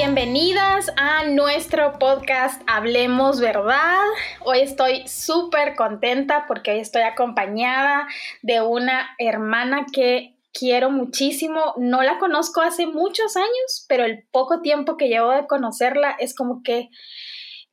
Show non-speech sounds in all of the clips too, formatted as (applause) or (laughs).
Bienvenidas a nuestro podcast Hablemos Verdad. Hoy estoy súper contenta porque hoy estoy acompañada de una hermana que quiero muchísimo. No la conozco hace muchos años, pero el poco tiempo que llevo de conocerla es como que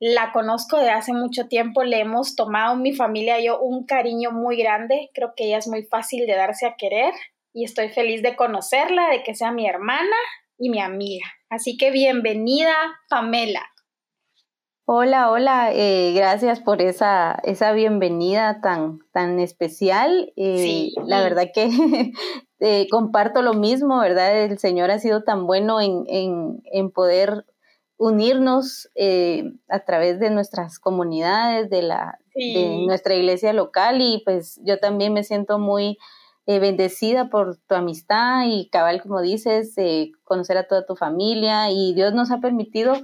la conozco de hace mucho tiempo. Le hemos tomado mi familia y yo un cariño muy grande. Creo que ella es muy fácil de darse a querer y estoy feliz de conocerla, de que sea mi hermana y mi amiga. Así que bienvenida, Pamela. Hola, hola, eh, gracias por esa, esa bienvenida tan, tan especial. Eh, sí. La verdad que (laughs) eh, comparto lo mismo, ¿verdad? El Señor ha sido tan bueno en, en, en poder unirnos a través de nuestras comunidades, de, la, de nuestra iglesia local y pues yo también me siento muy eh, bendecida por tu amistad y cabal, como dices, eh, conocer a toda tu familia y Dios nos ha permitido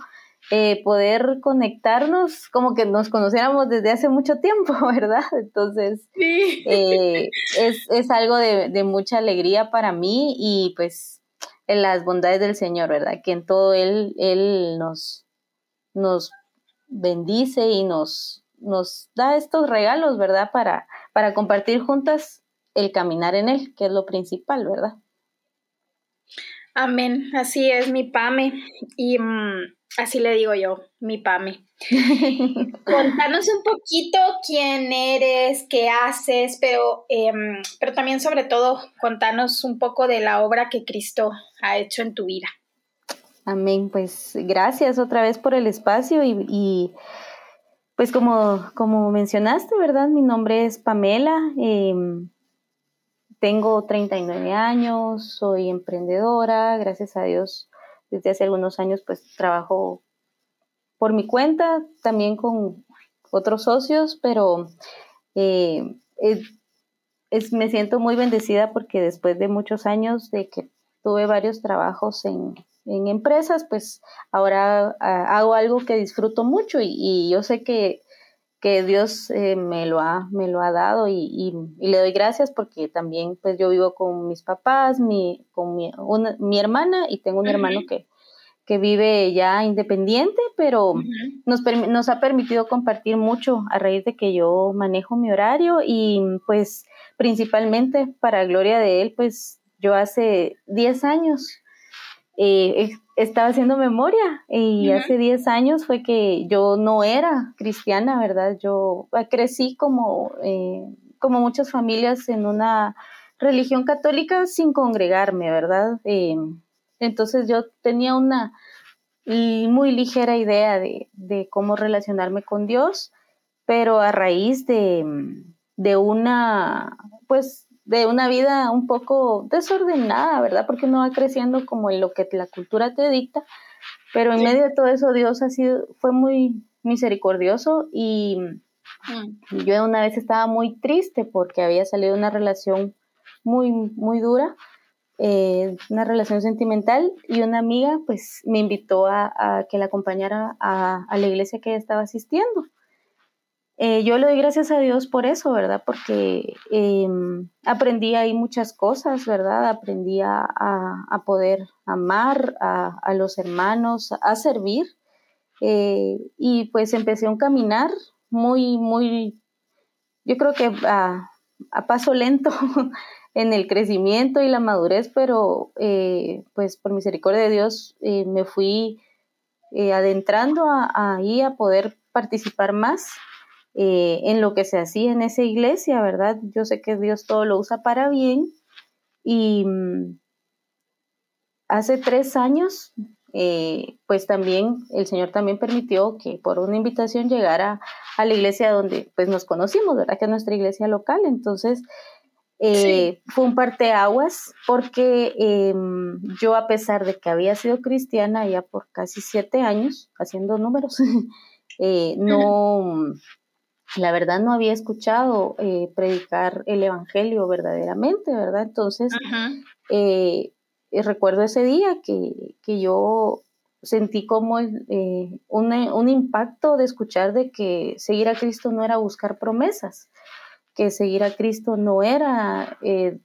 eh, poder conectarnos como que nos conociéramos desde hace mucho tiempo, (laughs) ¿verdad? Entonces, es, es, algo de, de, mucha alegría para mí y pues en las bondades del Señor, ¿verdad? Que en todo Él, Él nos, nos bendice y nos, nos da estos regalos, ¿verdad? Para, para compartir juntas el caminar en él, que es lo principal, ¿verdad? Amén, así es mi Pame y mm, así le digo yo, mi Pame. (laughs) Contanos un poquito quién eres, qué haces, pero, em, pero también sobre todo contanos un poco de la obra que Cristo ha hecho en tu vida. Amén, pues gracias otra vez por el espacio y, y pues como, como mencionaste, ¿verdad? Mi nombre es Pamela. Eh, tengo 39 años, soy emprendedora, gracias a Dios, desde hace algunos años pues trabajo por mi cuenta, también con otros socios, pero eh, me siento muy bendecida porque después de muchos años de que tuve varios trabajos en, empresas, pues ahora ah, hago algo que disfruto mucho y yo sé que que Dios eh, me, lo ha, me lo ha dado y, le doy gracias porque también pues yo vivo con mis papás, mi, con mi, mi hermana y tengo un hermano que, que vive ya independiente, pero nos, nos ha permitido compartir mucho a raíz de que yo manejo mi horario y pues principalmente para gloria de él, pues yo hace 10 años eh, estaba haciendo memoria y hace 10 años fue que yo no era cristiana, ¿verdad? Yo crecí como, eh, como muchas familias en una religión católica sin congregarme, ¿verdad? Eh, entonces yo tenía una muy ligera idea de, de, cómo relacionarme con Dios, pero a raíz de, de una, pues de una vida un poco desordenada, ¿verdad? Porque uno va creciendo como en lo que la cultura te dicta, pero en medio de todo eso Dios ha sido, fue muy misericordioso y mm. yo una vez estaba muy triste porque había salido una relación muy, muy dura, eh, una relación sentimental y una amiga pues me invitó a, que la acompañara a, a la iglesia que estaba asistiendo. Eh, yo le doy gracias a Dios por eso, ¿verdad? Porque em, aprendí ahí muchas cosas, ¿verdad? Aprendí a, poder amar a, los hermanos, a servir. Eh, y pues empecé un caminar muy, muy, yo creo que a, paso lento (laughs) en el crecimiento y la madurez, pero eh, pues por misericordia de Dios me fui adentrando ahí a poder participar más eh, en lo que se hacía en esa iglesia, ¿verdad? Yo sé que Dios todo lo usa para bien y mm, hace tres años, eh, pues también el Señor también permitió que por una invitación llegara a la iglesia donde pues nos conocimos, ¿verdad? Que es nuestra iglesia local, entonces... Eh, fue un parteaguas porque em, yo a pesar de que había sido cristiana ya por casi siete años, haciendo números, (laughs) no, la verdad no había escuchado eh, predicar el Evangelio verdaderamente, ¿verdad? Entonces, eh, eh, recuerdo ese día que, yo sentí como un, impacto de escuchar de que seguir a Cristo no era buscar promesas, que seguir a Cristo no era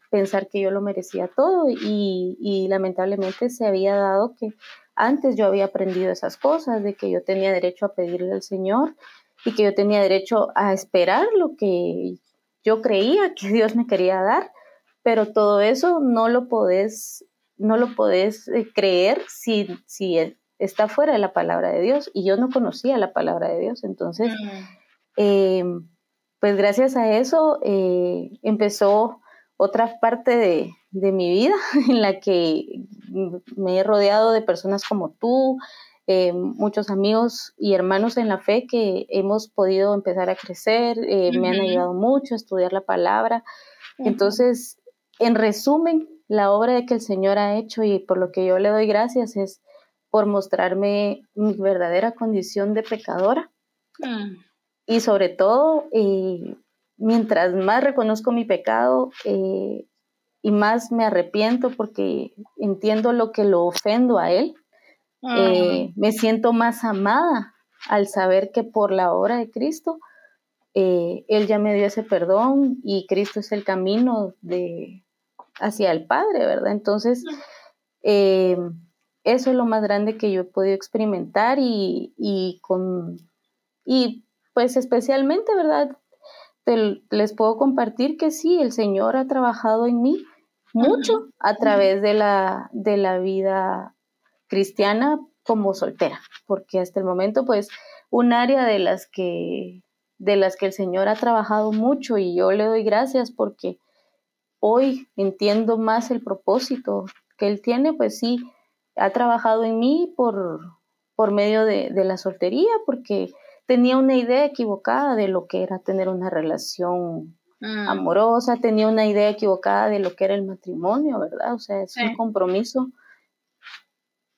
pensar que yo lo merecía todo y, y lamentablemente se había dado que antes yo había aprendido esas cosas, de que yo tenía derecho a pedirle al Señor y que yo tenía derecho a esperar lo que yo creía que (laughs) Dios me quería dar, pero todo eso no lo podés, no lo podés eh, creer si, si está fuera de la palabra de Dios y yo no conocía la palabra de Dios, entonces, mm. eh, pues gracias a eso eh, empezó otra parte de, de mi vida (laughs) en la que me he rodeado de personas como tú, eh, muchos amigos y hermanos en la fe que hemos podido empezar a crecer, eh, me han ayudado mucho a estudiar la palabra. Entonces, en resumen, la obra que el Señor ha hecho y por lo que yo le doy gracias es por mostrarme mi verdadera condición de pecadora. Mm. Y sobre todo, eh, mientras más reconozco mi pecado, y más me arrepiento porque entiendo lo que lo ofendo a Él. Eh, me siento más amada al saber que por la obra de Cristo, eh, Él ya me dio ese perdón y Cristo es el camino de, hacia el Padre, ¿verdad? Entonces, eh, eso es lo más grande que yo he podido experimentar y, y con, y pues especialmente, ¿verdad? les puedo compartir que sí, el Señor ha trabajado en mí mucho a través de la, de la vida cristiana como soltera, porque hasta el momento, pues, un área de las que de las que el Señor ha trabajado mucho y yo le doy gracias porque hoy entiendo más el propósito que Él tiene, pues sí, ha trabajado en mí por, por medio de, de la soltería, porque tenía una idea equivocada de lo que era tener una relación mm. amorosa, tenía una idea equivocada de lo que era el matrimonio, ¿verdad? O sea, es un compromiso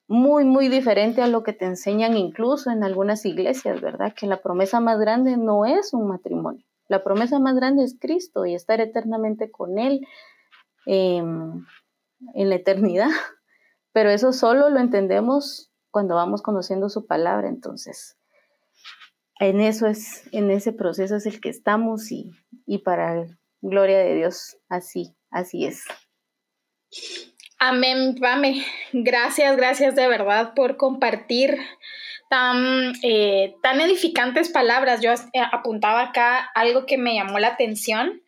muy, muy diferente a lo que te enseñan incluso en algunas iglesias, ¿verdad? Que la promesa más grande no es un matrimonio. La promesa más grande es Cristo y estar eternamente con Él em, en la eternidad. (laughs) Pero eso solo lo entendemos cuando vamos conociendo su palabra. Entonces, en eso es, en ese proceso es el que estamos y, y para gloria de Dios, así, así es. Amén, Pame. Gracias, gracias de verdad por compartir tan, eh, tan edificantes palabras. Yo eh, apuntaba acá algo que me llamó la atención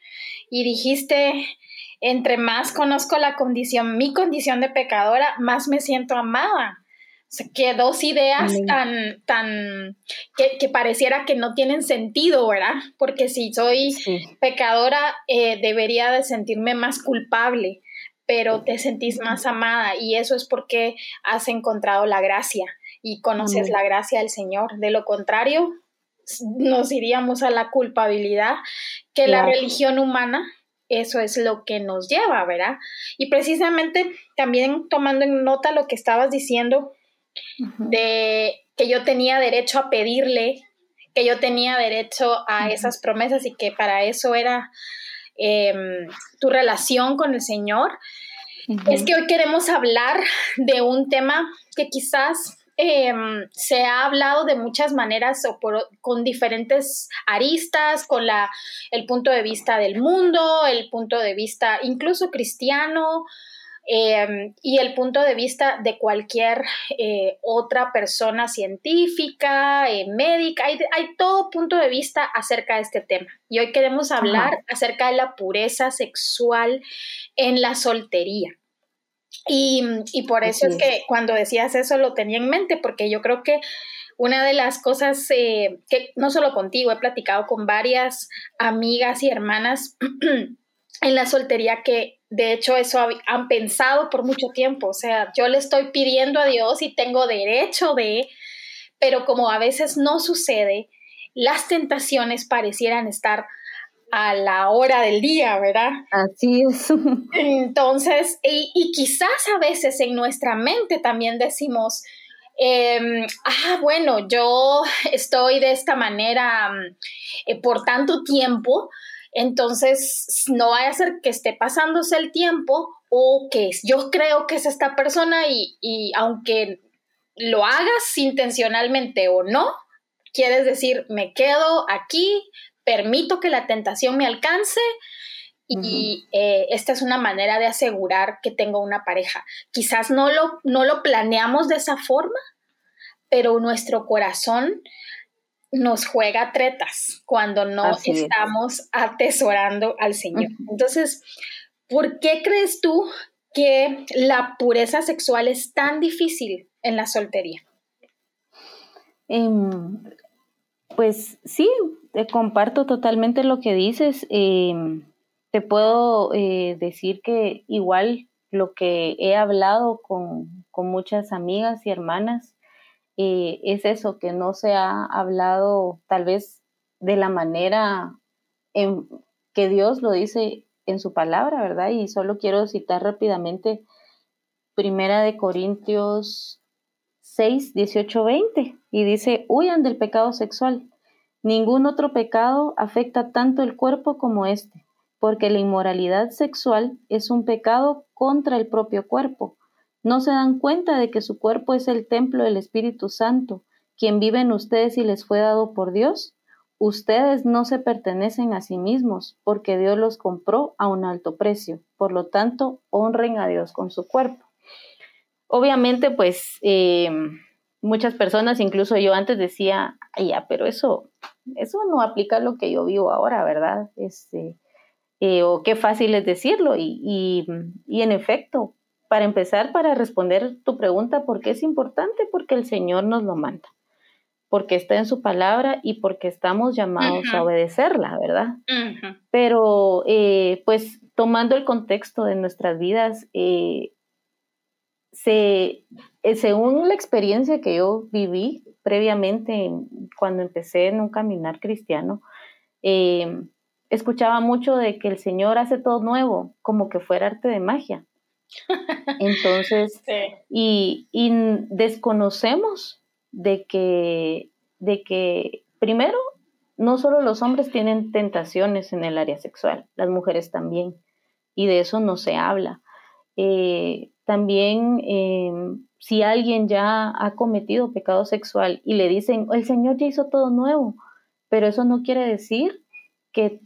y dijiste, entre más conozco la condición, mi condición de pecadora, más me siento amada que dos ideas tan, tan, que, pareciera que no tienen sentido, ¿verdad? Porque si soy pecadora, eh, debería de sentirme más culpable, pero te sentís más amada y eso es porque has encontrado la gracia y conoces la gracia del Señor. De lo contrario, nos iríamos a la culpabilidad que la religión humana eso es lo que nos lleva, ¿verdad? Y precisamente también tomando en nota lo que estabas diciendo, de que yo tenía derecho a pedirle, que yo tenía derecho a esas promesas y que para eso era em, tu relación con el Señor. Es que hoy queremos hablar de un tema que quizás em, se ha hablado de muchas maneras o con diferentes aristas, con la, el punto de vista del mundo, el punto de vista incluso cristiano, Em, y el punto de vista de cualquier eh, otra persona científica, eh, médica, hay, todo punto de vista acerca de este tema. Y hoy queremos hablar acerca de la pureza sexual en la soltería. Y, por eso es que cuando decías eso lo tenía en mente, porque yo creo que una de las cosas eh, que no solo contigo, he platicado con varias amigas y hermanas (clears throat) en la soltería que de hecho eso han pensado por mucho tiempo, o sea, yo le estoy pidiendo a Dios y tengo derecho de, pero como a veces no sucede, las tentaciones parecieran estar a la hora del día, ¿verdad? Así es. (laughs) Entonces, y, quizás a veces en nuestra mente también decimos, em, ah, bueno, yo estoy de esta manera eh, por tanto tiempo, entonces, no vaya a ser que esté pasándose el tiempo o que yo creo que es esta persona y, aunque lo hagas intencionalmente o no, quieres decir, me quedo aquí, permito que la tentación me alcance y eh, esta es una manera de asegurar que tengo una pareja. Quizás no lo, no lo planeamos de esa forma, pero nuestro corazón nos juega tretas cuando no estamos atesorando al Señor. Entonces, ¿por qué crees tú que la pureza sexual es tan difícil en la soltería? Em, pues sí, te comparto totalmente lo que dices. Em, te puedo eh, decir que igual lo que he hablado con, con muchas amigas y hermanas eh, es eso, que no se ha hablado tal vez de la manera en que Dios lo dice en su palabra, ¿verdad? Y solo quiero citar rápidamente Primera de Corintios 6, 18, 20, y dice, huyan del pecado sexual. Ningún otro pecado afecta tanto el cuerpo como este, porque la inmoralidad sexual es un pecado contra el propio cuerpo ¿No se dan cuenta de que su cuerpo es el templo del Espíritu Santo, quien vive en ustedes y les fue dado por Dios? Ustedes no se pertenecen a sí mismos, porque Dios los compró a un alto precio. Por lo tanto, honren a Dios con su cuerpo. Obviamente, pues eh, muchas personas, incluso yo antes decía, ya, pero eso, eso no aplica a lo que yo vivo ahora, ¿verdad? Este, eh, o qué fácil es decirlo. y en efecto, para empezar, para responder tu pregunta, ¿por qué es importante? Porque el Señor nos lo manda, porque está en su palabra y porque estamos llamados a obedecerla, ¿verdad? Pero, eh, pues, tomando el contexto de nuestras vidas, eh, se, eh, según la experiencia que yo viví previamente cuando empecé en un caminar cristiano, escuchaba mucho de que el Señor hace todo nuevo, como que fuera arte de magia. Entonces, y, desconocemos de que, de que, primero, no solo los hombres tienen tentaciones en el área sexual, las mujeres también, y de eso no se habla. Eh, también, em, si alguien ya ha cometido pecado sexual y le dicen, el Señor ya hizo todo nuevo, pero eso no quiere decir que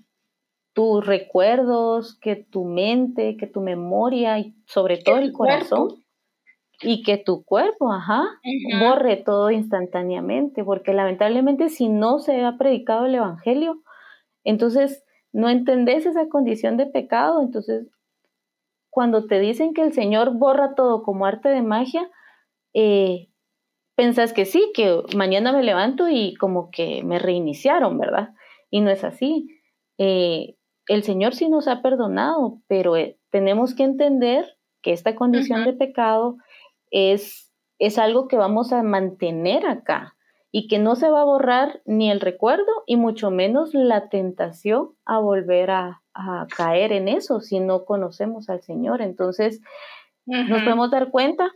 tus recuerdos, que tu mente, que tu memoria y sobre todo el corazón y que tu cuerpo, ajá, borre todo instantáneamente, porque lamentablemente si no se ha predicado el Evangelio, entonces no entendés esa condición de pecado, entonces cuando te dicen que el Señor borra todo como arte de magia, eh, pensás que sí, que mañana me levanto y como que me reiniciaron, ¿verdad? Y no es así. Eh, el Señor sí nos ha perdonado, pero eh, tenemos que entender que esta condición de pecado es, es algo que vamos a mantener acá y que no se va a borrar ni el recuerdo y mucho menos la tentación a volver a, caer en eso si no conocemos al Señor. Entonces, nos podemos dar cuenta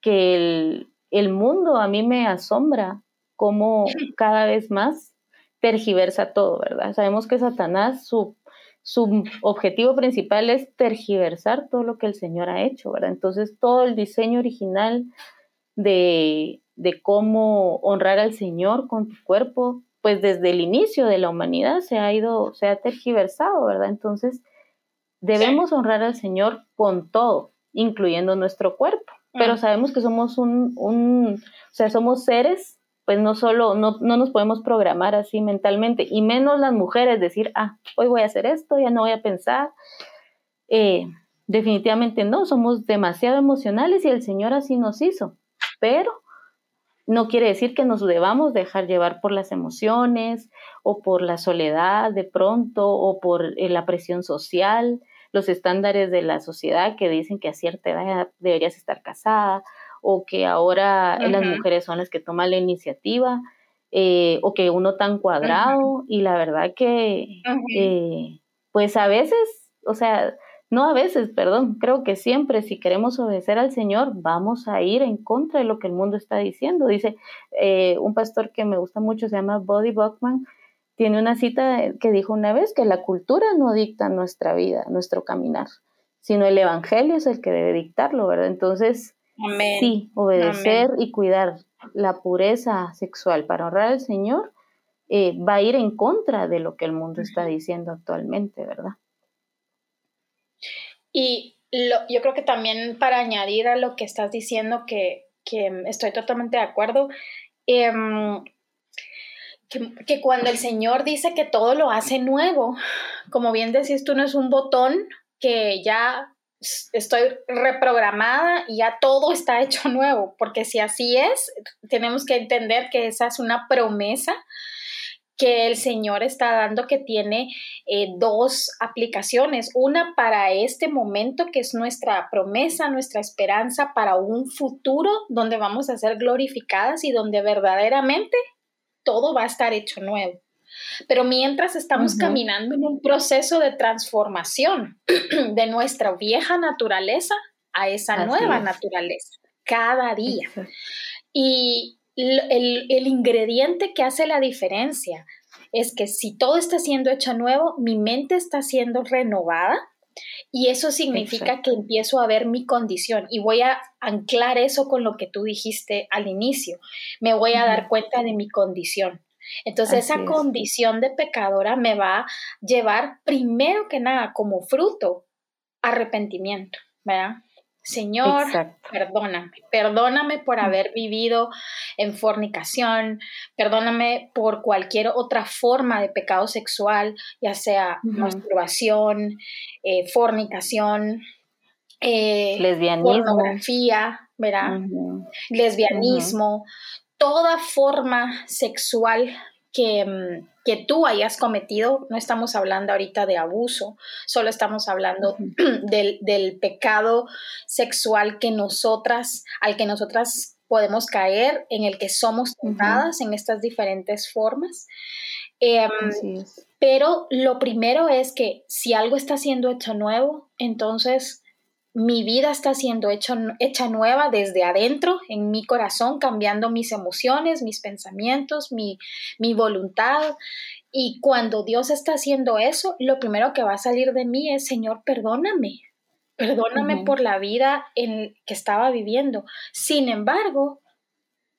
que el, el mundo a mí me asombra como (laughs) cada vez más tergiversa todo, ¿verdad? Sabemos que Satanás, su su objetivo principal es tergiversar todo lo que el Señor ha hecho, ¿verdad? Entonces, todo el diseño original de, cómo honrar al Señor con tu cuerpo, pues desde el inicio de la humanidad se ha ido, se ha tergiversado, ¿verdad? Entonces, debemos honrar al Señor con todo, incluyendo nuestro cuerpo. Pero mm. sabemos que somos un, un, o sea, somos seres pues no solo, no, nos podemos programar así mentalmente, y menos las mujeres decir, ah, hoy voy a hacer esto, ya no voy a pensar. Eh, definitivamente no, somos demasiado emocionales y el Señor así nos hizo, pero no quiere decir que nos debamos dejar llevar por las emociones o por la soledad de pronto o por eh, la presión social, los estándares de la sociedad que dicen que a cierta edad deberías estar casada o que ahora las mujeres son las que toman la iniciativa, eh, o que uno tan cuadrado, y la verdad que, eh, pues a veces, o sea, no a veces, perdón, creo que siempre si queremos obedecer al Señor, vamos a ir en contra de lo que el mundo está diciendo. Dice eh, un pastor que me gusta mucho, se llama Buddy Buckman, tiene una cita que dijo una vez que la cultura no dicta nuestra vida, nuestro caminar, sino el Evangelio es el que debe dictarlo, ¿verdad? Entonces, Sí, obedecer y cuidar la pureza sexual para honrar al Señor eh, va a ir en contra de lo que el mundo está diciendo actualmente, ¿verdad? Y yo creo que también para añadir a lo que estás diciendo, que, estoy totalmente de acuerdo, em, que, cuando el Señor dice que todo lo hace nuevo, como bien decís tú, no es un botón que ya estoy reprogramada y ya todo está hecho (laughs) nuevo, porque si así es, tenemos que entender que esa es una promesa que el Señor está dando que tiene eh, dos aplicaciones. Una para este momento, que es nuestra promesa, nuestra esperanza para un futuro donde vamos a ser glorificadas y donde verdaderamente todo va a estar hecho nuevo. Pero mientras estamos caminando en un proceso de transformación (clears throat) de nuestra vieja naturaleza a esa nueva naturaleza, cada día. Y el, el, ingrediente que hace la diferencia es que si todo está siendo hecho nuevo, mi mente está siendo renovada y eso significa que empiezo a ver mi condición y voy a anclar eso con lo que tú dijiste al inicio. Me voy a dar cuenta de mi condición. Entonces esa condición de pecadora me va a llevar primero que nada como fruto arrepentimiento, ¿verdad? Señor, perdóname, perdóname por haber vivido en fornicación, perdóname por cualquier otra forma de pecado sexual, ya sea masturbación, eh, fornicación, eh, lesbianismo, pornografía, ¿verdad? Lesbianismo, toda forma sexual que, mm, que, tú hayas cometido, no estamos hablando ahorita de abuso, solo estamos hablando (clears throat) del, del, pecado sexual que nosotras, al que nosotras podemos caer, en el que somos tentadas en estas diferentes formas. Em, pero lo primero es que si algo está siendo hecho nuevo, entonces mi vida está siendo hecho, hecha nueva desde adentro, en mi corazón, cambiando mis emociones, mis pensamientos, mi, voluntad. Y cuando Dios está haciendo eso, lo primero que va a salir de mí es, Señor, perdóname, perdóname por la vida en que estaba viviendo. Sin embargo,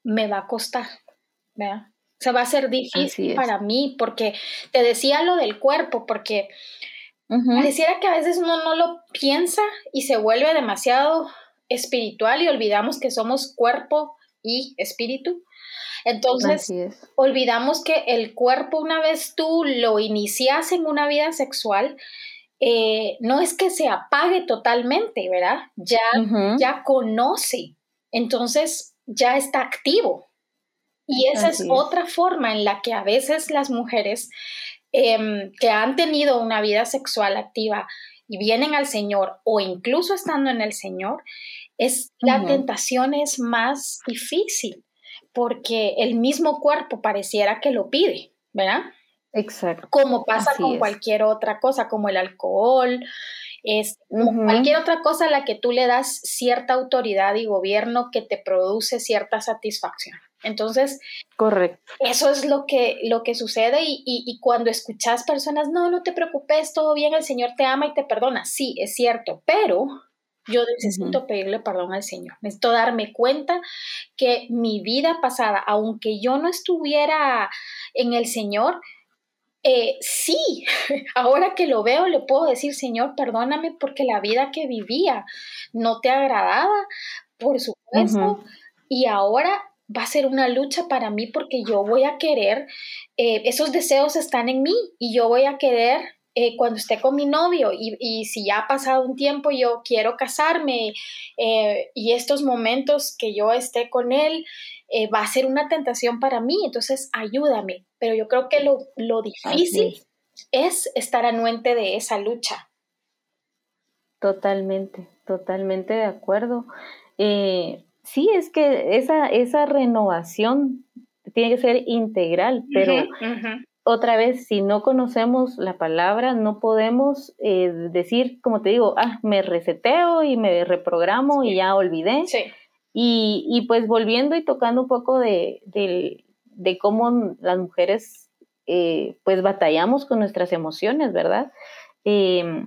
me va a costar, ¿verdad? O sea, va a ser difícil para mí porque te decía lo del cuerpo, porque Pareciera que a veces uno no lo piensa y se vuelve demasiado espiritual y olvidamos que somos cuerpo y espíritu. Entonces, olvidamos que el cuerpo, una vez tú lo inicias en una vida sexual, eh, no es que se apague totalmente, ¿verdad? Ya, ya conoce, entonces ya está activo. Y esa es otra forma en la que a veces las mujeres Em, que han tenido una vida sexual activa y vienen al Señor o incluso estando en el Señor, es, la tentación es más difícil porque el mismo cuerpo pareciera que lo pide, ¿verdad? Exacto. Como pasa con cualquier otra cosa, como el alcohol, es cualquier otra cosa a la que tú le das cierta autoridad y gobierno que te produce cierta satisfacción. Entonces, correcto. Eso es lo que, lo que sucede y, cuando escuchas personas, no, no te preocupes, todo bien, el Señor te ama y te perdona. Sí, es cierto, pero yo necesito pedirle perdón al Señor. Necesito darme cuenta que mi vida pasada, aunque yo no estuviera en el Señor, eh, sí, (laughs) ahora que lo veo le puedo decir, Señor, perdóname porque la vida que vivía no te agradaba, por supuesto, y ahora va a ser una lucha para mí porque yo voy a querer, eh, esos deseos están en mí y yo voy a querer eh, cuando esté con mi novio y, si ya ha pasado un tiempo yo quiero casarme eh, y estos momentos que yo esté con él va a ser una tentación para mí, entonces ayúdame. Pero yo creo que lo, lo difícil es estar anuente de esa lucha. Totalmente, totalmente de acuerdo sí, es que esa, esa renovación tiene que ser integral, pero otra vez, si no conocemos la palabra, no podemos eh, decir, como te digo, ah, me reseteo y me reprogramo y ya olvidé. Y, y, pues volviendo y tocando un poco de, de, cómo las mujeres eh, pues batallamos con nuestras emociones, ¿verdad? Eh,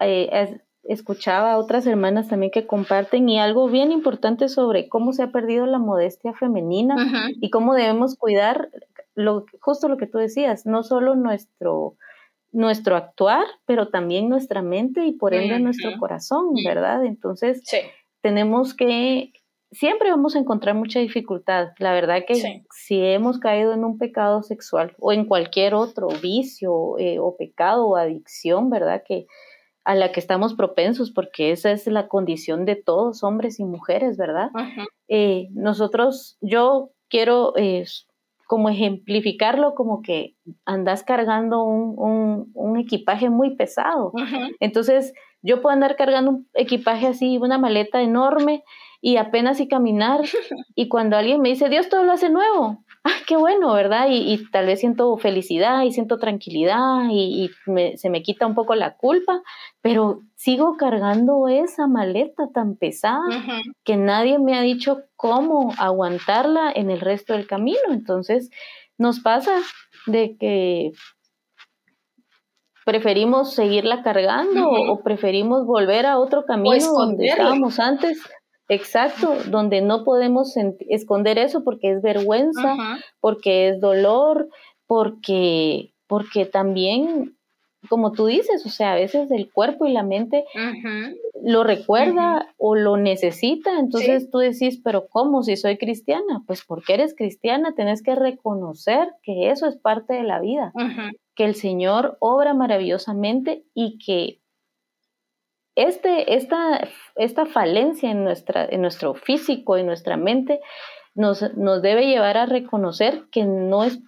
eh escuchaba a otras hermanas también que comparten y algo bien importante sobre cómo se ha perdido la modestia femenina y cómo debemos cuidar lo, justo lo que tú decías, no solo nuestro, nuestro actuar, pero también nuestra mente y por ende nuestro corazón, ¿verdad? Entonces, tenemos que, siempre vamos a encontrar mucha dificultad. La verdad que si hemos caído en un pecado sexual o en cualquier otro vicio eh, o pecado o adicción, ¿verdad? Que a la que estamos propensos, porque esa es la condición de todos, hombres y mujeres, ¿verdad? Eh, nosotros, yo quiero eh, como ejemplificarlo como que andas cargando un, un, equipaje muy pesado. Entonces, yo puedo andar cargando un equipaje así, una maleta enorme y apenas y caminar. (laughs) y cuando alguien me dice, Dios todo lo hace nuevo, ¡ay, qué bueno, ¿verdad? Y, tal vez siento felicidad y siento tranquilidad y, se me quita un poco la culpa, pero sigo cargando esa maleta tan pesada que nadie me ha dicho cómo aguantarla en el resto del camino. Entonces, nos pasa de que preferimos seguirla cargando o preferimos volver a otro camino donde estábamos antes Exacto, donde no podemos esconder eso porque es vergüenza, porque es dolor, porque, porque también, como tú dices, o sea, a veces el cuerpo y la mente lo recuerda o lo necesita, entonces tú decís, pero ¿cómo si soy cristiana? Pues porque eres cristiana, tenés que reconocer que eso es parte de la vida, que el Señor obra maravillosamente y que este, esta, esta falencia en, nuestra, en nuestro físico, en nuestra mente, nos, nos debe llevar a reconocer que no es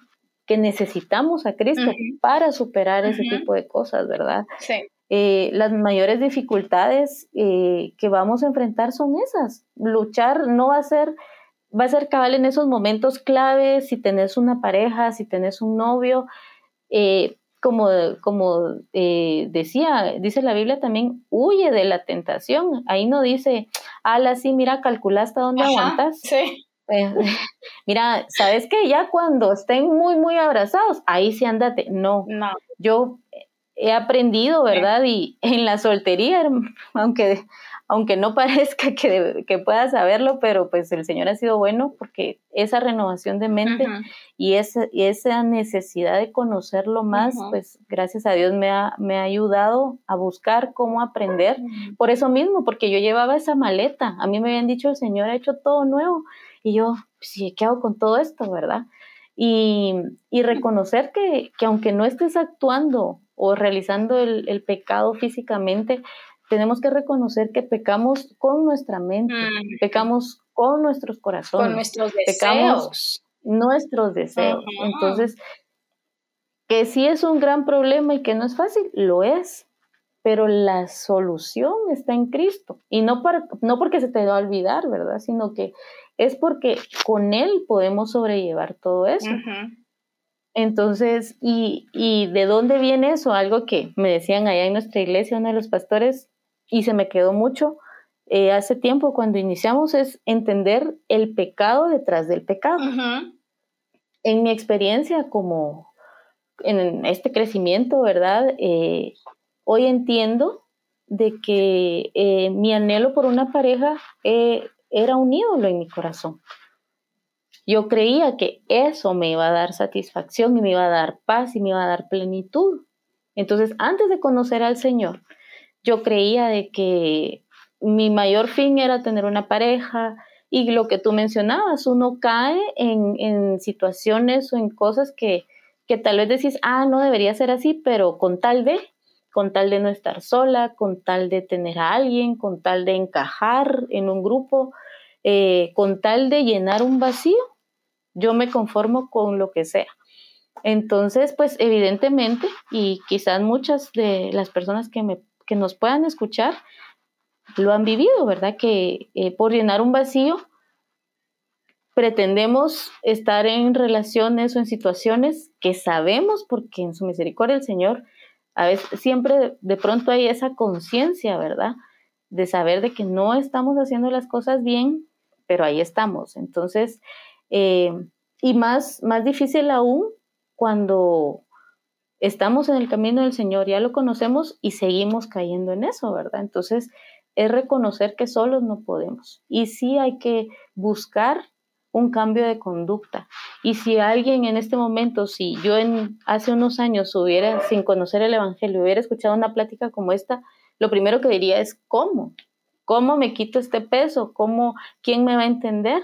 que necesitamos a Cristo para superar ese tipo de cosas, ¿verdad? Sí. Eh, las mayores dificultades eh, que vamos a enfrentar son esas. Luchar no va a ser, va a ser cabal en esos momentos claves, si tenés una pareja, si tenés un novio, eh, como, como eh, decía, dice la Biblia también, huye de la tentación. Ahí no dice, ala, sí, mira, calcula hasta dónde aguantas. Sí. Eh, (laughs) mira, ¿sabes qué? Ya cuando estén muy, muy abrazados, ahí sí andate. No, no. yo he aprendido, ¿verdad? Y en la soltería, aunque aunque no (laughs) parezca que, que pueda saberlo, pero pues el Señor ha sido bueno porque esa renovación de mente y, esa, y esa necesidad de conocerlo más, pues gracias a Dios me ha, me ha ayudado a buscar cómo aprender. Por eso mismo, porque yo llevaba esa maleta, a mí me habían dicho el Señor ha hecho todo nuevo y yo, sí, ¿qué hago con todo esto, verdad? Y, y reconocer que, que, aunque no estés actuando o realizando el, el pecado físicamente, tenemos que reconocer que pecamos con nuestra mente, mm. pecamos con nuestros corazones, con nuestros deseos. nuestros deseos. Entonces, que sí es un gran problema y que no es fácil, lo es, pero la solución está en Cristo. Y no, no porque se te va a olvidar, ¿verdad? Sino que es porque con Él podemos sobrellevar todo eso. Entonces, y, y, de dónde viene eso? Algo que me decían allá en nuestra iglesia, uno de los pastores, y se me quedó mucho eh, hace tiempo cuando iniciamos es entender el pecado detrás del pecado. En mi experiencia como en este crecimiento, ¿verdad? Eh, hoy entiendo de que eh, mi anhelo por una pareja era un ídolo en mi corazón. Yo creía que eso me iba a dar satisfacción y me iba a dar paz y me iba a dar plenitud. Entonces, antes de conocer al Señor, yo creía de que mi mayor fin era tener una pareja y lo que tú mencionabas, uno cae en, situaciones o en cosas que, que tal vez decís, ah, no debería ser así, pero con tal de, con tal de no estar sola, con tal de tener a alguien, con tal de encajar en un grupo, eh, con tal de llenar un vacío, yo me conformo con lo que sea. Entonces, pues evidentemente, y quizás muchas de las personas que me que nos puedan escuchar lo han vivido, ¿verdad? Que eh, por llenar un vacío pretendemos estar en relaciones o en situaciones que sabemos, porque en su misericordia el Señor, a veces siempre de pronto hay esa conciencia, ¿verdad? De saber de que no estamos haciendo las cosas bien, pero ahí estamos. Entonces, eh, y más, más difícil aún cuando estamos en el camino del Señor, ya lo conocemos y seguimos cayendo en eso, ¿verdad? Entonces, es reconocer que solos no podemos. Y sí hay que buscar un cambio de conducta. Y si alguien en este momento, si yo en, hace unos años hubiera, sin conocer el Evangelio, hubiera escuchado una plática como esta, lo primero que diría es, ¿cómo? ¿Cómo me quito este peso? ¿Cómo? ¿Quién me va a entender?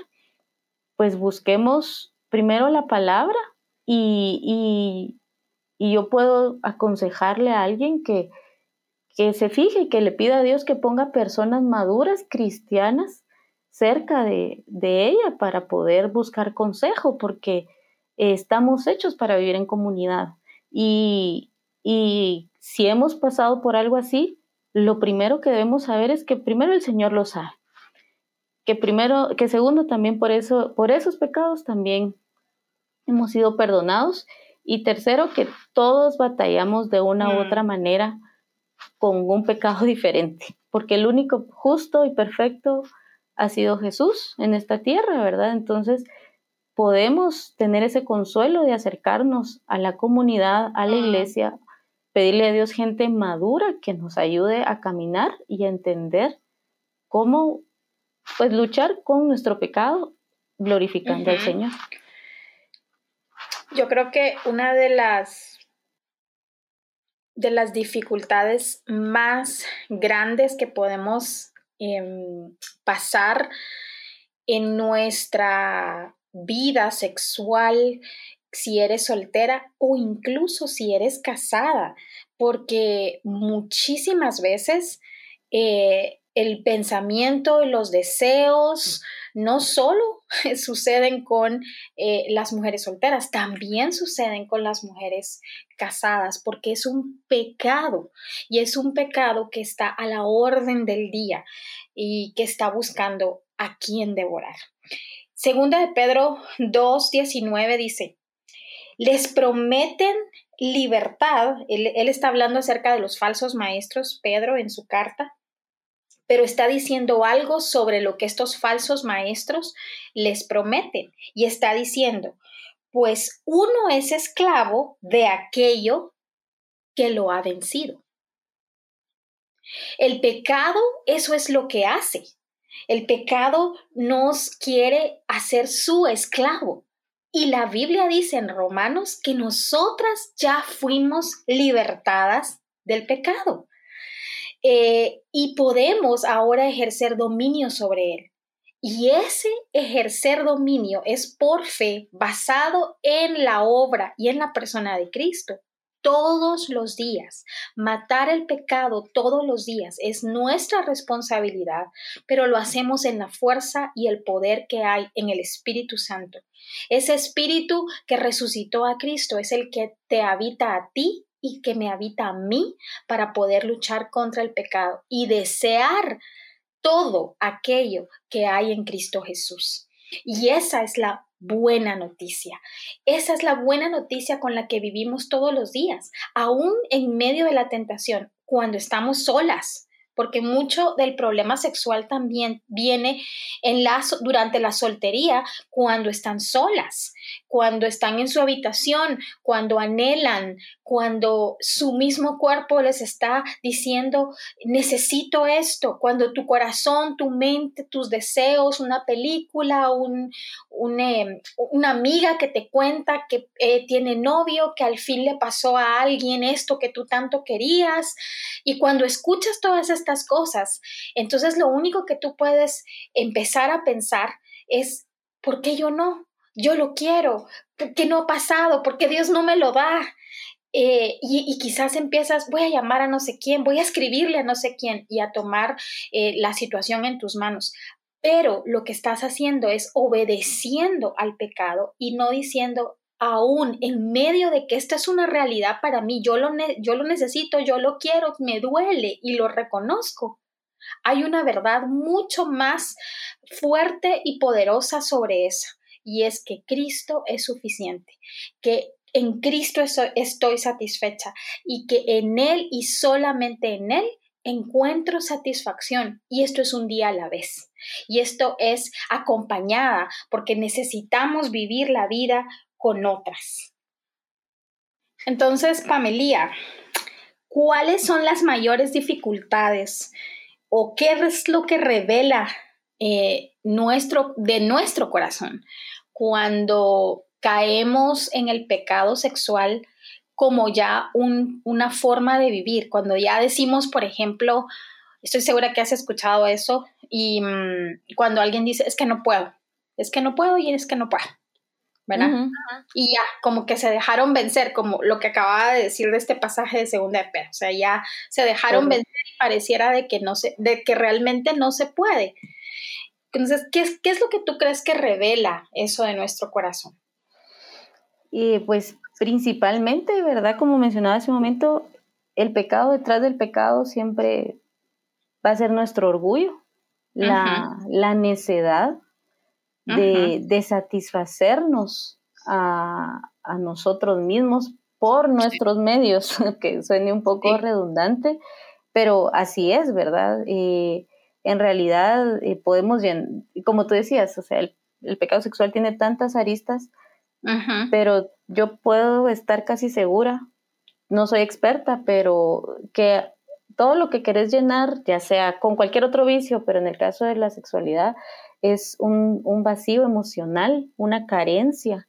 Pues busquemos primero la palabra y, y, yo puedo aconsejarle a alguien que, que se fije y que le pida a Dios que ponga personas maduras, cristianas, cerca de, de ella para poder buscar consejo, porque estamos hechos para vivir en comunidad. Y, y si hemos pasado por algo así, lo primero que debemos saber es que primero el Señor lo sabe. Que primero, que segundo también por eso, por esos pecados también hemos sido perdonados. Y tercero, que todos batallamos de una u mm. otra manera con un pecado (laughs) diferente, porque el único justo y perfecto ha sido Jesús en esta tierra, ¿verdad? Entonces, podemos tener ese consuelo de acercarnos a la comunidad, a la iglesia, pedirle a Dios gente madura que nos ayude a caminar y a entender cómo, pues, luchar con nuestro pecado, glorificando al Señor. Yo creo que una de las de las dificultades más grandes que podemos em, pasar en nuestra vida sexual, si eres soltera o incluso si eres casada, porque muchísimas veces eh, el pensamiento y los deseos no solo (laughs) suceden con eh, las mujeres solteras, también suceden con las mujeres casadas, porque es un pecado y es un pecado que está a la orden del día y que está buscando a quién devorar. Segunda de Pedro 2.19 dice, les prometen libertad, él, él está hablando acerca de los falsos maestros, Pedro en su carta, pero está diciendo algo sobre lo que estos falsos maestros les prometen y está diciendo, pues uno es esclavo de aquello que lo ha vencido. El pecado, eso es lo que hace. El pecado nos quiere hacer su esclavo. Y la Biblia dice en Romanos que nosotras ya fuimos libertadas del pecado. Eh, y podemos ahora ejercer dominio sobre él. Y ese ejercer dominio es por fe, basado en la obra y en la persona de Cristo. Todos los días. Matar el pecado todos los días es nuestra responsabilidad, pero lo hacemos en la fuerza y el poder que hay en el Espíritu Santo. Ese Espíritu que resucitó a Cristo es el que te habita a ti y que me habita a mí para poder luchar contra el pecado y desear todo aquello que hay en Cristo Jesús. Y esa es la buena noticia. Esa es la buena noticia con la que vivimos todos los días, aún en medio de la tentación, cuando estamos solas, porque mucho del problema sexual también viene en durante la soltería, cuando están solas, cuando están en su habitación, cuando anhelan, cuando su mismo cuerpo les está diciendo, necesito esto, cuando tu corazón, tu mente, tus deseos, una película, un, eh, una amiga que te cuenta que eh, tiene novio, que al fin le pasó a alguien esto que tú tanto querías, y cuando escuchas todas estas cosas, entonces lo único que tú puedes empezar a pensar es, ¿por qué yo no? Yo lo quiero, ¿por qué no ha pasado? ¿Por qué Dios no me lo da? Eh, y, quizás empiezas, voy a llamar a no sé quién, voy a escribirle a no sé quién y a tomar eh, la situación en tus manos. Pero lo que estás haciendo es obedeciendo al pecado y no diciendo, aún en medio de que esta es una realidad para mí, yo lo, yo lo necesito, yo lo quiero, me duele y lo reconozco. Hay una verdad mucho más fuerte y poderosa sobre esa, y es que Cristo es suficiente, que en Cristo estoy satisfecha y que en Él y solamente en Él encuentro satisfacción y esto es un día a la vez. Y esto es acompañada porque necesitamos vivir la vida con otras. Entonces, Pamelía, ¿cuáles son las mayores dificultades o qué es lo que revela eh, nuestro, de nuestro corazón. Cuando caemos en el pecado sexual como ya una forma de vivir, cuando ya decimos, por ejemplo, estoy segura que has escuchado eso, y mm, cuando alguien dice, es que no puedo, es que no puedo y es que no puedo. ¿verdad? Y ya, como que se dejaron vencer, como lo que acababa de decir de este pasaje de Segunda de Pedro, o sea, ya se dejaron vencer y pareciera de que no se, de que realmente no se puede. Entonces, ¿qué es, qué es lo que tú crees que revela eso de nuestro corazón? Y pues principalmente, ¿verdad? Como mencionaba hace un momento, el pecado detrás del pecado siempre va a ser nuestro orgullo, la, la necedad, de, satisfacernos a, nosotros mismos por nuestros medios, (laughs) que suene un poco redundante, pero así es, ¿verdad? Eh, en realidad eh, podemos, como tú decías, o sea, el, pecado sexual tiene tantas aristas, pero yo puedo estar casi segura, no soy experta, pero que todo lo que querés llenar, ya sea con cualquier otro vicio, pero en el caso de la sexualidad, es un, vacío emocional, una carencia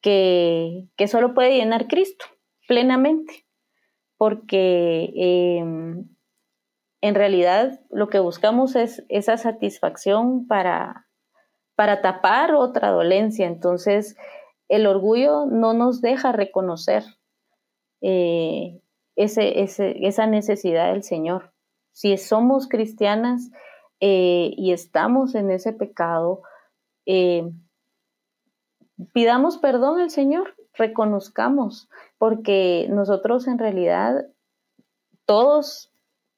que, solo puede llenar Cristo plenamente, porque em, en realidad lo que buscamos es esa satisfacción para, para tapar otra dolencia. Entonces, el orgullo no nos deja reconocer eh, ese, esa necesidad del Señor. Si somos cristianas, eh, y estamos en ese pecado, eh, pidamos perdón al Señor, reconozcamos, porque nosotros en realidad todos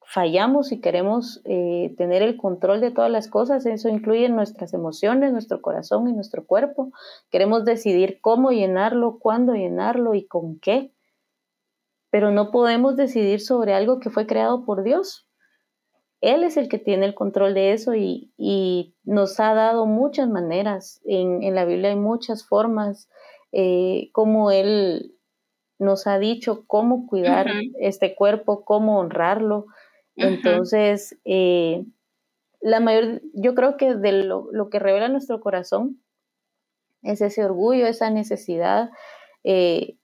fallamos y queremos eh, tener el control de todas las cosas, eso incluye nuestras emociones, nuestro corazón y nuestro cuerpo. Queremos decidir cómo llenarlo, cuándo llenarlo y con qué, pero no podemos decidir sobre algo que fue creado por Dios. Él es el que tiene el control de eso y, nos ha dado muchas maneras. En, la Biblia hay muchas formas, eh, como Él nos ha dicho cómo cuidar este cuerpo, cómo honrarlo. Entonces, eh, la mayor, yo creo que de lo, que revela nuestro corazón es ese orgullo, esa necesidad. Eh,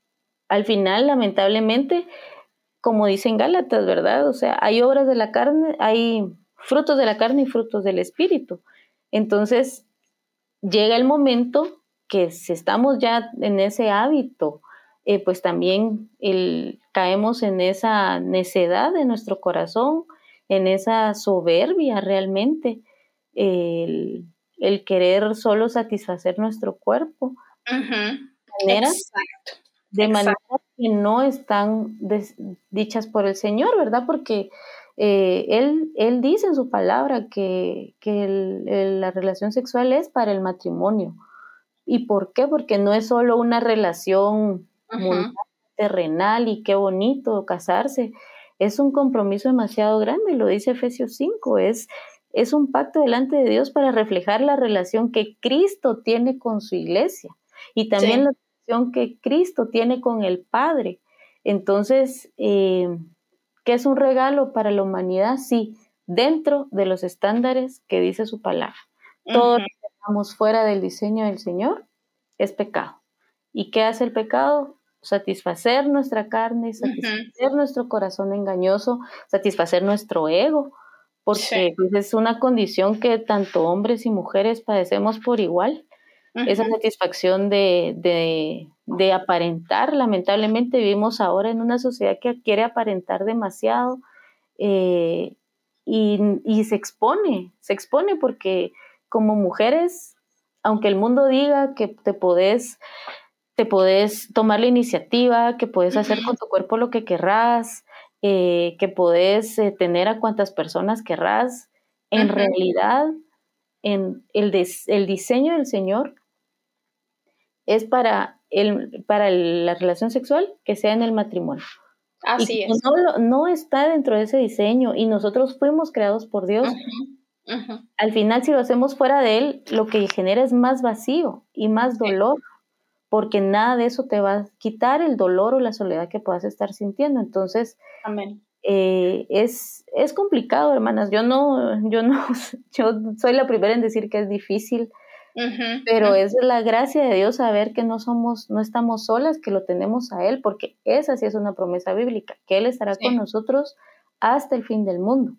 al final, lamentablemente, como dicen Gálatas, ¿verdad? O sea, hay obras de la carne, hay frutos de la carne y frutos del espíritu. Entonces, llega el momento que si estamos ya en ese hábito, eh, pues también el, caemos en esa necedad de nuestro corazón, en esa soberbia realmente, el, querer solo satisfacer nuestro cuerpo. de manera que no están dichas por el Señor, ¿verdad? Porque eh, él, él dice en su palabra que, la relación sexual es para el matrimonio. ¿Y por qué? Porque no es solo una relación terrenal y qué bonito casarse, es un compromiso demasiado grande, lo dice Efesios 5, es, es un pacto delante de Dios para reflejar la relación que Cristo tiene con su iglesia y también la que Cristo tiene con el Padre. Entonces, eh, ¿qué es un regalo para la humanidad? Sí, dentro de los estándares que dice su palabra. Todo lo que estamos fuera del diseño del Señor es pecado. ¿Y qué hace el pecado? Satisfacer nuestra carne, satisfacer nuestro corazón engañoso, satisfacer nuestro ego, porque pues, es una condición que tanto hombres y mujeres padecemos por igual esa satisfacción de, de, aparentar. Lamentablemente vivimos ahora en una sociedad que quiere aparentar demasiado eh, y, se expone, se expone porque como mujeres, aunque el mundo diga que te podés, te podés tomar la iniciativa, que puedes hacer con tu cuerpo lo que querrás, eh, que podés eh, tener a cuantas personas querrás, en realidad en el, el diseño del Señor es para, el, para la relación sexual que sea en el matrimonio. Así es. No, no, está dentro de ese diseño y nosotros fuimos creados por Dios. Al final, si lo hacemos fuera de Él, lo que genera es más vacío y más dolor, porque nada de eso te va a quitar el dolor o la soledad que puedas estar sintiendo. Entonces, eh, es, es complicado, hermanas. Yo no, yo no, (laughs) yo soy la primera en decir que es difícil, pero es la gracia de Dios saber que no somos, no estamos solas, que lo tenemos a Él, porque esa sí es una promesa bíblica, que Él estará con nosotros hasta el fin del mundo.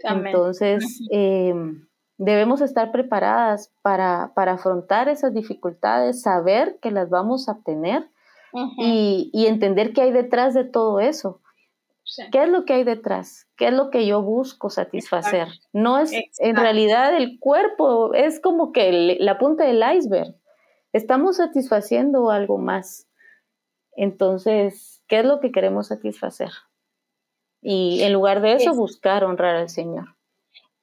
Entonces, em, debemos estar preparadas para, para, afrontar esas dificultades, saber que las vamos a obtener y, y, entender qué hay detrás de todo eso. ¿Qué es lo que hay detrás? ¿Qué es lo que yo busco satisfacer? No es, en realidad el cuerpo es como que la punta del iceberg. Estamos satisfaciendo algo más. Entonces, ¿qué es lo que queremos satisfacer? Y en lugar de eso, buscar honrar al Señor.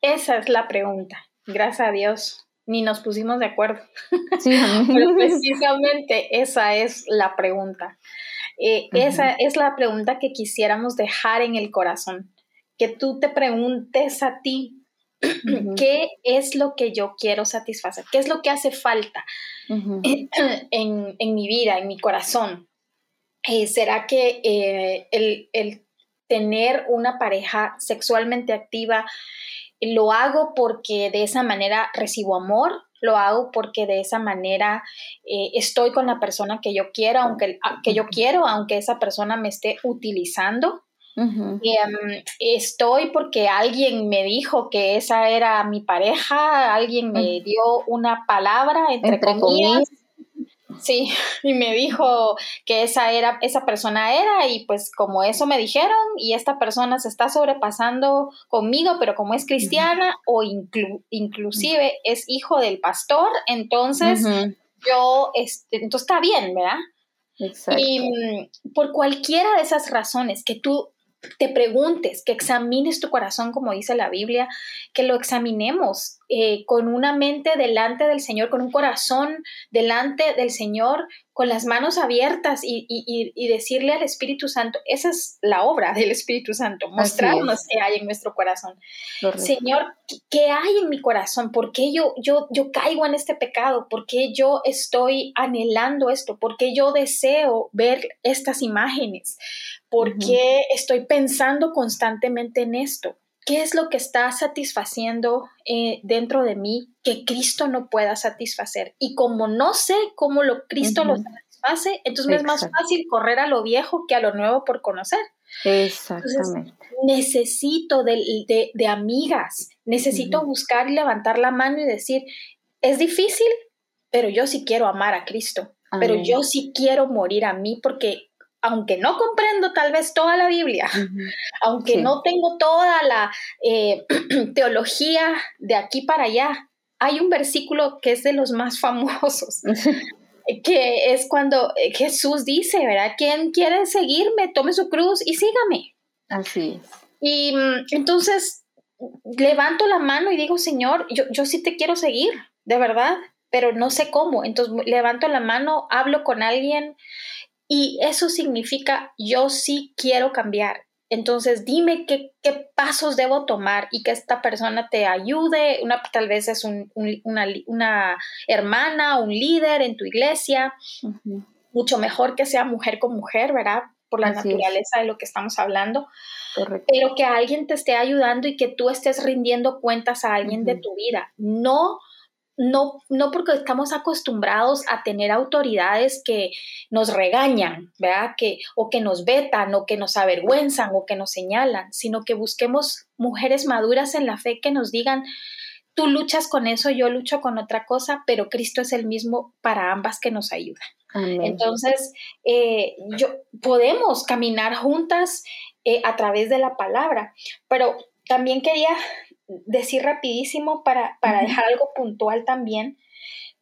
Esa es la pregunta. Gracias a Dios. Ni nos pusimos de acuerdo. Sí, (laughs) Pero precisamente esa es la pregunta. Eh, esa es la pregunta que quisiéramos dejar en el corazón. Que tú te preguntes a ti, ¿qué es lo que yo quiero satisfacer? ¿Qué es lo que hace falta (clears throat) en, mi vida, en mi corazón? Eh, ¿Será que eh, el, tener una pareja sexualmente activa lo hago porque de esa manera recibo amor, lo hago porque de esa manera eh, estoy con la persona que yo quiero, aunque que yo quiero, aunque esa persona me esté utilizando. Em, estoy porque alguien me dijo que esa era mi pareja, alguien me dio una palabra entre, comillas Sí, (laughs) y me dijo que esa era, esa persona era, y pues como eso me dijeron, y esta persona se está sobrepasando conmigo, pero como es cristiana o inclusive es hijo del pastor, entonces yo, este, entonces está bien, ¿verdad? Exacto. Y mm, por cualquiera de esas razones que tú te preguntes, que examines tu corazón, como dice la Biblia, que lo examinemos eh, con una mente delante del Señor, con un corazón delante del Señor, con las manos abiertas y, decirle al Espíritu Santo, esa es la obra del Espíritu Santo, mostrarnos qué hay en nuestro corazón. Señor, ¿qué hay en mi corazón? ¿Por qué yo, yo, yo caigo en este pecado? ¿Por qué yo estoy anhelando esto? ¿Por qué yo deseo ver estas imágenes? ¿Por qué estoy pensando constantemente en esto? ¿Qué es lo que está satisfaciendo eh, dentro de mí que Cristo no pueda satisfacer? Y como no sé cómo lo Cristo lo satisface, entonces me es más fácil correr a lo viejo que a lo nuevo por conocer. Exactamente. necesito de, amigas, necesito buscar y levantar la mano y decir, es difícil, pero yo sí quiero amar a Cristo, pero yo sí quiero morir a mí porque aunque no comprendo tal vez toda la Biblia, aunque no tengo toda la eh, (clears throat) teología de aquí para allá, hay un versículo que es de los más famosos, (laughs) que es cuando eh, Jesús dice, ¿verdad? ¿Quién quiere seguirme? Tome su cruz y sígame. Así es. Y mm, entonces levanto la mano y digo, Señor, yo, yo sí te quiero seguir, de verdad, pero no sé cómo. Entonces levanto la mano, hablo con alguien y eso significa yo sí quiero cambiar. Entonces dime qué, pasos debo tomar y que esta persona te ayude. Una, tal vez es una, hermana, un líder en tu iglesia. Mucho mejor que sea mujer con mujer, ¿verdad? Por la naturaleza de lo que estamos hablando. Pero que alguien te esté ayudando y que tú estés rindiendo cuentas a alguien de tu vida. No no, no porque estamos acostumbrados a tener autoridades que nos regañan, ¿verdad? Que, o que nos vetan, o que nos avergüenzan, o que nos señalan, sino que busquemos mujeres maduras en la fe que nos digan, tú luchas con eso, yo lucho con otra cosa, pero Cristo es el mismo para ambas que nos ayuda. Entonces, eh, yo, podemos caminar juntas eh, a través de la palabra, pero también quería decir rapidísimo para, dejar algo puntual también.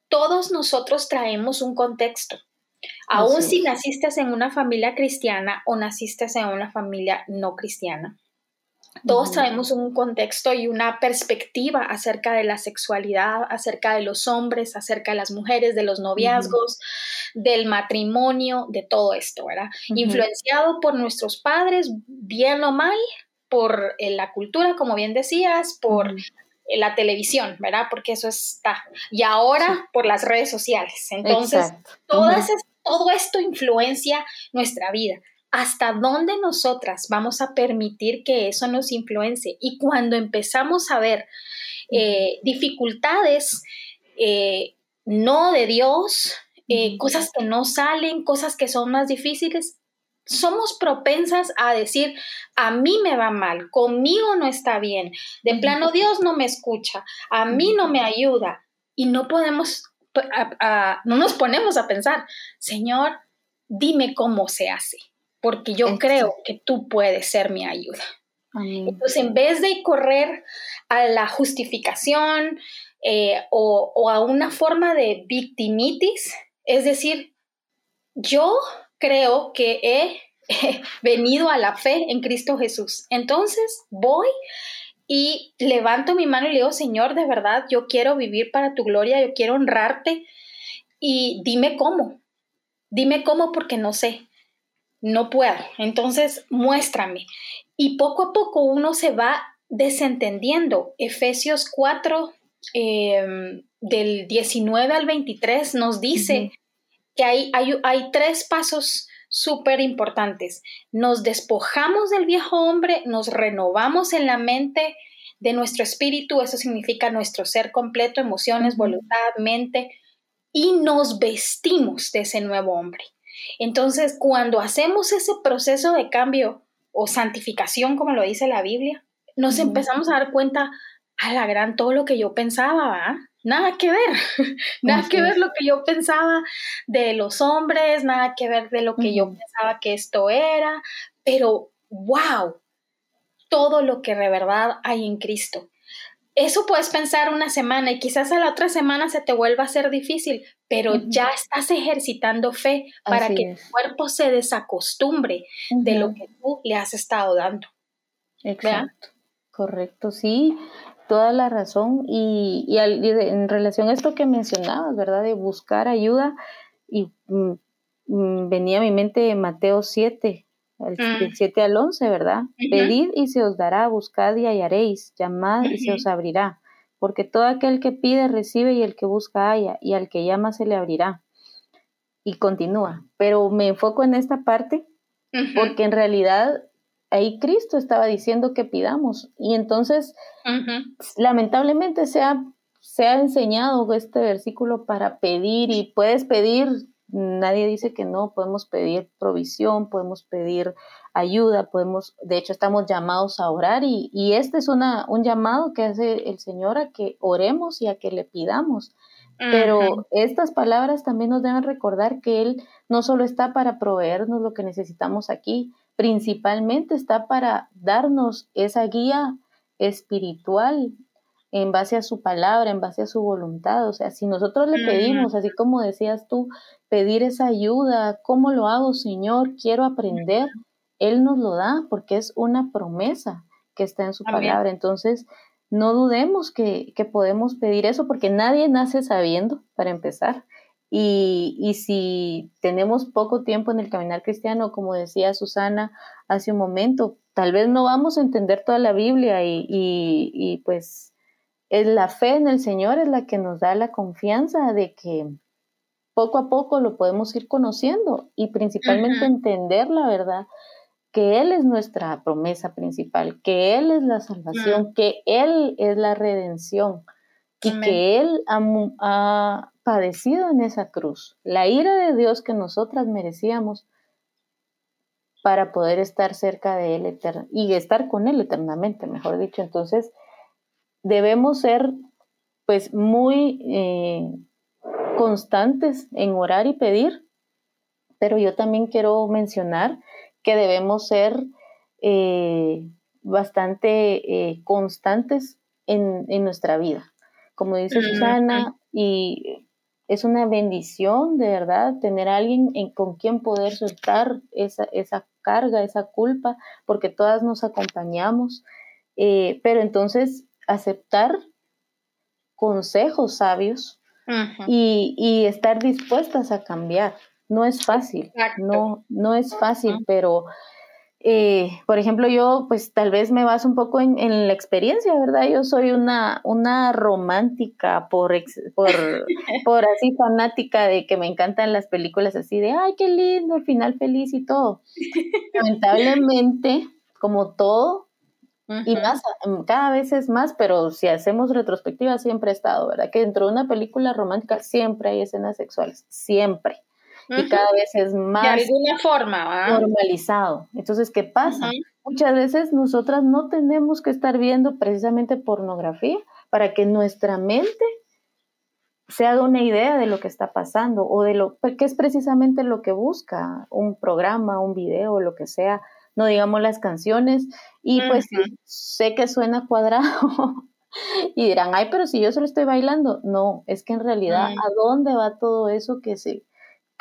Todos nosotros traemos un contexto. Aún si naciste en una familia cristiana o naciste en una familia no cristiana. Todos traemos un contexto y una perspectiva acerca de la sexualidad, acerca de los hombres, acerca de las mujeres, de los noviazgos, del matrimonio, de todo esto, ¿verdad? Influenciado por nuestros padres, bien o mal, por eh, la cultura, como bien decías, por eh, la televisión, ¿verdad? Porque eso está. Y ahora por las redes sociales. Entonces, todo esto influencia nuestra vida. hasta dónde nosotras vamos a permitir que eso nos influencie. Y cuando empezamos a ver eh, dificultades no de Dios, eh, cosas que no salen, cosas que son más difíciles, somos propensas a decir, a mí me va mal, conmigo no está bien, de plano Dios no me escucha, a mí no me ayuda y no podemos, no nos ponemos a pensar, Señor, dime cómo se hace, porque yo creo que tú puedes ser mi ayuda. Entonces, en vez de correr a la justificación eh, o, a una forma de victimitis, es decir, yo creo que he, (laughs) venido a la fe en Cristo Jesús. Entonces, voy y levanto mi mano y le digo, Señor, de verdad, yo quiero vivir para tu gloria, yo quiero honrarte y dime cómo. Dime cómo porque no sé, no puedo. Entonces, muéstrame. Y poco a poco uno se va desentendiendo. Efesios 4, em, del 19 al 23, nos dice que hay, hay, hay tres pasos súper importantes. Nos despojamos del viejo hombre, nos renovamos en la mente de nuestro espíritu, eso significa nuestro ser completo, emociones, voluntad, mente, y nos vestimos de ese nuevo hombre. Entonces, cuando hacemos ese proceso de cambio o santificación, como lo dice la Biblia, nos empezamos a dar cuenta, a la gran, todo lo que yo pensaba, Nada que ver, (laughs) nada que ver lo que yo pensaba de los hombres, nada que ver de lo que yo pensaba que esto era, pero wow, todo lo que de verdad hay en Cristo. Eso puedes pensar una semana y quizás a la otra semana se te vuelva a ser difícil, pero ya estás ejercitando fe para que tu cuerpo se desacostumbre de lo que tú le has estado dando. Exacto. Correcto, sí, toda la razón. Y, en relación a esto que mencionabas, ¿verdad? De buscar ayuda, y mm, mm, venía a mi mente Mateo 7, del 7 mm. al 11, ¿verdad? Pedid y se os dará, buscad y hallaréis, llamad y se os abrirá porque todo aquel que pide recibe y el que busca halla, y al que llama se le abrirá. Y continúa, pero me enfoco en esta parte porque en realidad ahí Cristo estaba diciendo que pidamos. Y entonces lamentablemente se ha, se ha enseñado este versículo para pedir y puedes pedir nadie dice que no, podemos pedir provisión, podemos pedir ayuda, podemos, de hecho estamos llamados a orar y, y este es una, un llamado que hace el Señor a que oremos y a que le pidamos. Pero estas palabras también nos deben recordar que Él no solo está para proveernos lo que necesitamos aquí, principalmente está para darnos esa guía espiritual en base a su palabra, en base a su voluntad. O sea, si nosotros le pedimos, así como decías tú, pedir esa ayuda, ¿cómo lo hago, Señor? Quiero aprender. Él nos lo da porque es una promesa que está en su palabra. Entonces, no dudemos que, podemos pedir eso porque nadie nace sabiendo, para empezar. Y, y, si tenemos poco tiempo en el caminar cristiano, como decía Susana hace un momento, tal vez no vamos a entender toda la Biblia y, y, y pues es la fe en el Señor es la que nos da la confianza de que poco a poco lo podemos ir conociendo y principalmente entender la verdad que Él es nuestra promesa principal, que Él es la salvación, que Él es la redención y que Él ha, padecido en esa cruz la ira de Dios que nosotras merecíamos para poder estar cerca de Él y estar con Él eternamente, mejor dicho. Entonces, debemos ser pues muy eh, constantes en orar y pedir, pero yo también quiero mencionar que debemos ser eh, bastante eh, constantes en, nuestra vida. Como dice Susana, y es una bendición de verdad tener a alguien en, con quien poder soltar esa, esa, carga, esa culpa, porque todas nos acompañamos. pero entonces aceptar consejos sabios y, estar dispuestas a cambiar. No es fácil, no, no es fácil, pero eh, por ejemplo, yo pues tal vez me baso un poco en, la experiencia, ¿verdad? Yo soy una, una romántica por, por, (laughs) por así fanática de que me encantan las películas así de, ay, qué lindo, el final feliz y todo. Lamentablemente, como todo, y más, em, cada vez es más, pero si hacemos retrospectiva siempre ha estado, ¿verdad? Que dentro de una película romántica siempre hay escenas sexuales, siempre y cada vez es más de alguna forma normalizado. Entonces, ¿qué pasa? Muchas veces nosotras no tenemos que estar viendo precisamente pornografía para que nuestra mente se haga una idea de lo que está pasando o de lo que es precisamente lo que busca un programa, un video, lo que sea, no digamos las canciones. Y pues sé que suena cuadrado (laughs) y dirán, ay, pero si yo solo estoy bailando. No, es que en realidad, ¿a dónde va todo eso que se,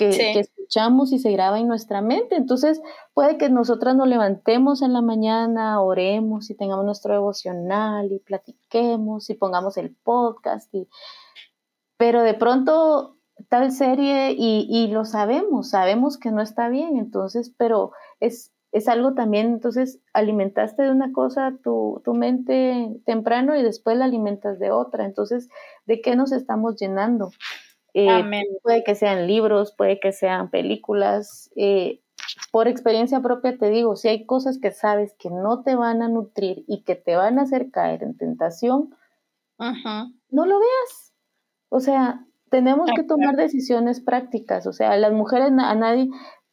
que, escuchamos y se graba en nuestra mente. Entonces, puede que nosotras nos levantemos en la mañana, oremos y tengamos nuestro devocional y platiquemos y pongamos el podcast. Y... Pero de pronto tal serie y, lo sabemos, sabemos que no está bien, entonces, pero es, es algo también, entonces alimentaste de una cosa tu, tu, mente temprano y después la alimentas de otra, entonces, ¿de qué nos estamos llenando? Eh, puede que sean libros, puede que sean películas. Eh, por experiencia propia te digo, si hay cosas que sabes que no te van a nutrir y que te van a hacer caer en tentación, no lo veas. O sea, tenemos que tomar decisiones prácticas. O sea, las mujeres, a nadie,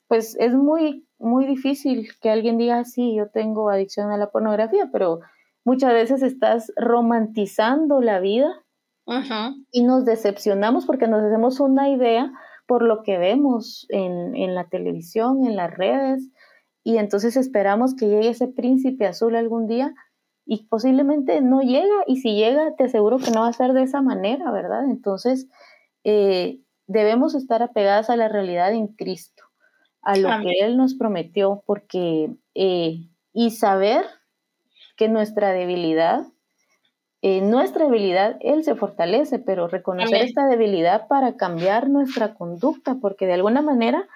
pues es muy, muy difícil que alguien diga, sí, yo tengo adicción a la pornografía, pero muchas veces estás romantizando la vida y nos decepcionamos porque nos hacemos una idea por lo que vemos en, en, la televisión, en las redes, y entonces esperamos que llegue ese príncipe azul algún día y posiblemente no llega, y si llega, te aseguro que no va a ser de esa manera, ¿verdad? Entonces, eh, debemos estar apegadas a la realidad en Cristo, a lo que Él nos prometió, porque, eh, y saber que nuestra debilidad en nuestra debilidad Él se fortalece, pero reconocer esta debilidad para cambiar nuestra conducta, porque de alguna manera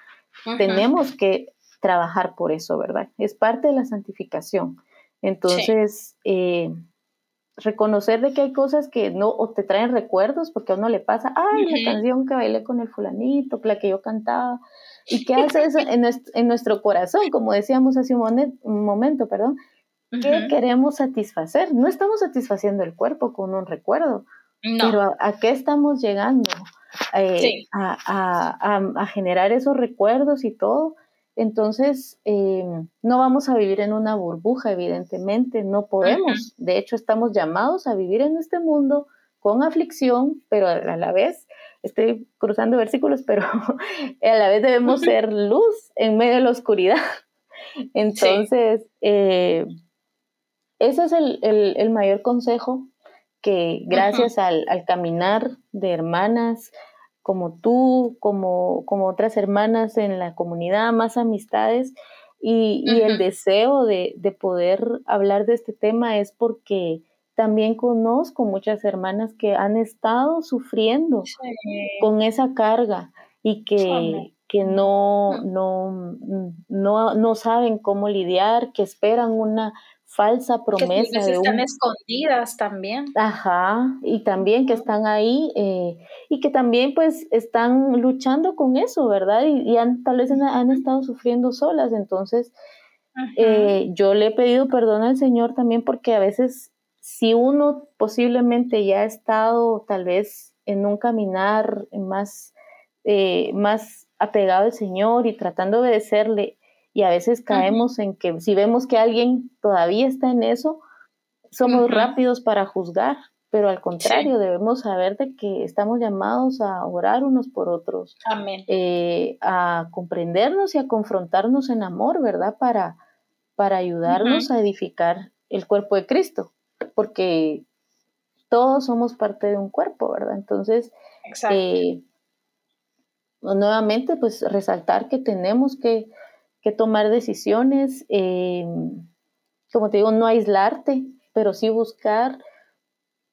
tenemos que trabajar por eso, ¿verdad? Es parte de la santificación. Entonces, eh, reconocer de que hay cosas que no, o te traen recuerdos, porque a uno le pasa, ay, la canción que bailé con el fulanito, la que yo cantaba, y qué (laughs) hace eso en nuestro, en nuestro corazón, como decíamos hace un, un momento, perdón, ¿Qué queremos satisfacer? No estamos satisfaciendo el cuerpo con un recuerdo, pero ¿a, qué estamos llegando? Eh, a, generar esos recuerdos y todo. Entonces, em, no vamos a vivir en una burbuja, evidentemente, no podemos. De hecho, estamos llamados a vivir en este mundo con aflicción, pero a la vez, estoy cruzando versículos, pero (laughs) a la vez debemos ser luz en medio de la oscuridad. Entonces, eh, ese es el, mayor consejo que gracias al, caminar de hermanas como tú, como, como otras hermanas en la comunidad, más amistades y, el deseo de, poder hablar de este tema es porque también conozco muchas hermanas que han estado sufriendo con esa carga y que, que no, no, no, no saben cómo lidiar, que esperan una falsa promesa. Que están escondidas también. Ajá, y también que están ahí eh, y que también pues están luchando con eso, ¿verdad? Y, han, tal vez han, estado sufriendo solas, entonces eh, yo le he pedido perdón al Señor también porque a veces si uno posiblemente ya ha estado tal vez en un caminar más, eh, más apegado al Señor y tratando de obedecerle, y a veces caemos en que si vemos que alguien todavía está en eso, somos rápidos para juzgar, pero al contrario, debemos saber de que estamos llamados a orar unos por otros, eh, a comprendernos y a confrontarnos en amor, ¿verdad? Para, para ayudarnos a edificar el cuerpo de Cristo, porque todos somos parte de un cuerpo, ¿verdad? Entonces, eh, nuevamente, pues resaltar que tenemos que que tomar decisiones, eh, como te digo, no aislarte, pero sí buscar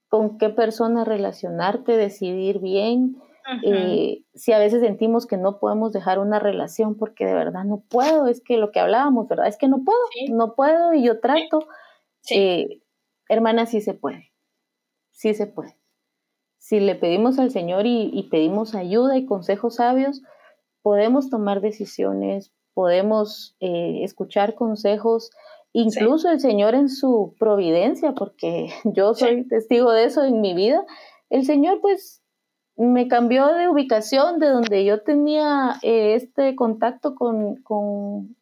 con qué persona relacionarte, decidir bien, eh, si a veces sentimos que no podemos dejar una relación porque de verdad no puedo, es que lo que hablábamos, ¿verdad? Es que no puedo, no puedo y yo trato. Eh, hermana, sí se puede, sí se puede. Si le pedimos al Señor y, pedimos ayuda y consejos sabios, podemos tomar decisiones, podemos eh, escuchar consejos, incluso el Señor en su providencia, porque (laughs) yo soy testigo de eso en mi vida. El Señor pues me cambió de ubicación de donde yo tenía eh, este contacto con, con,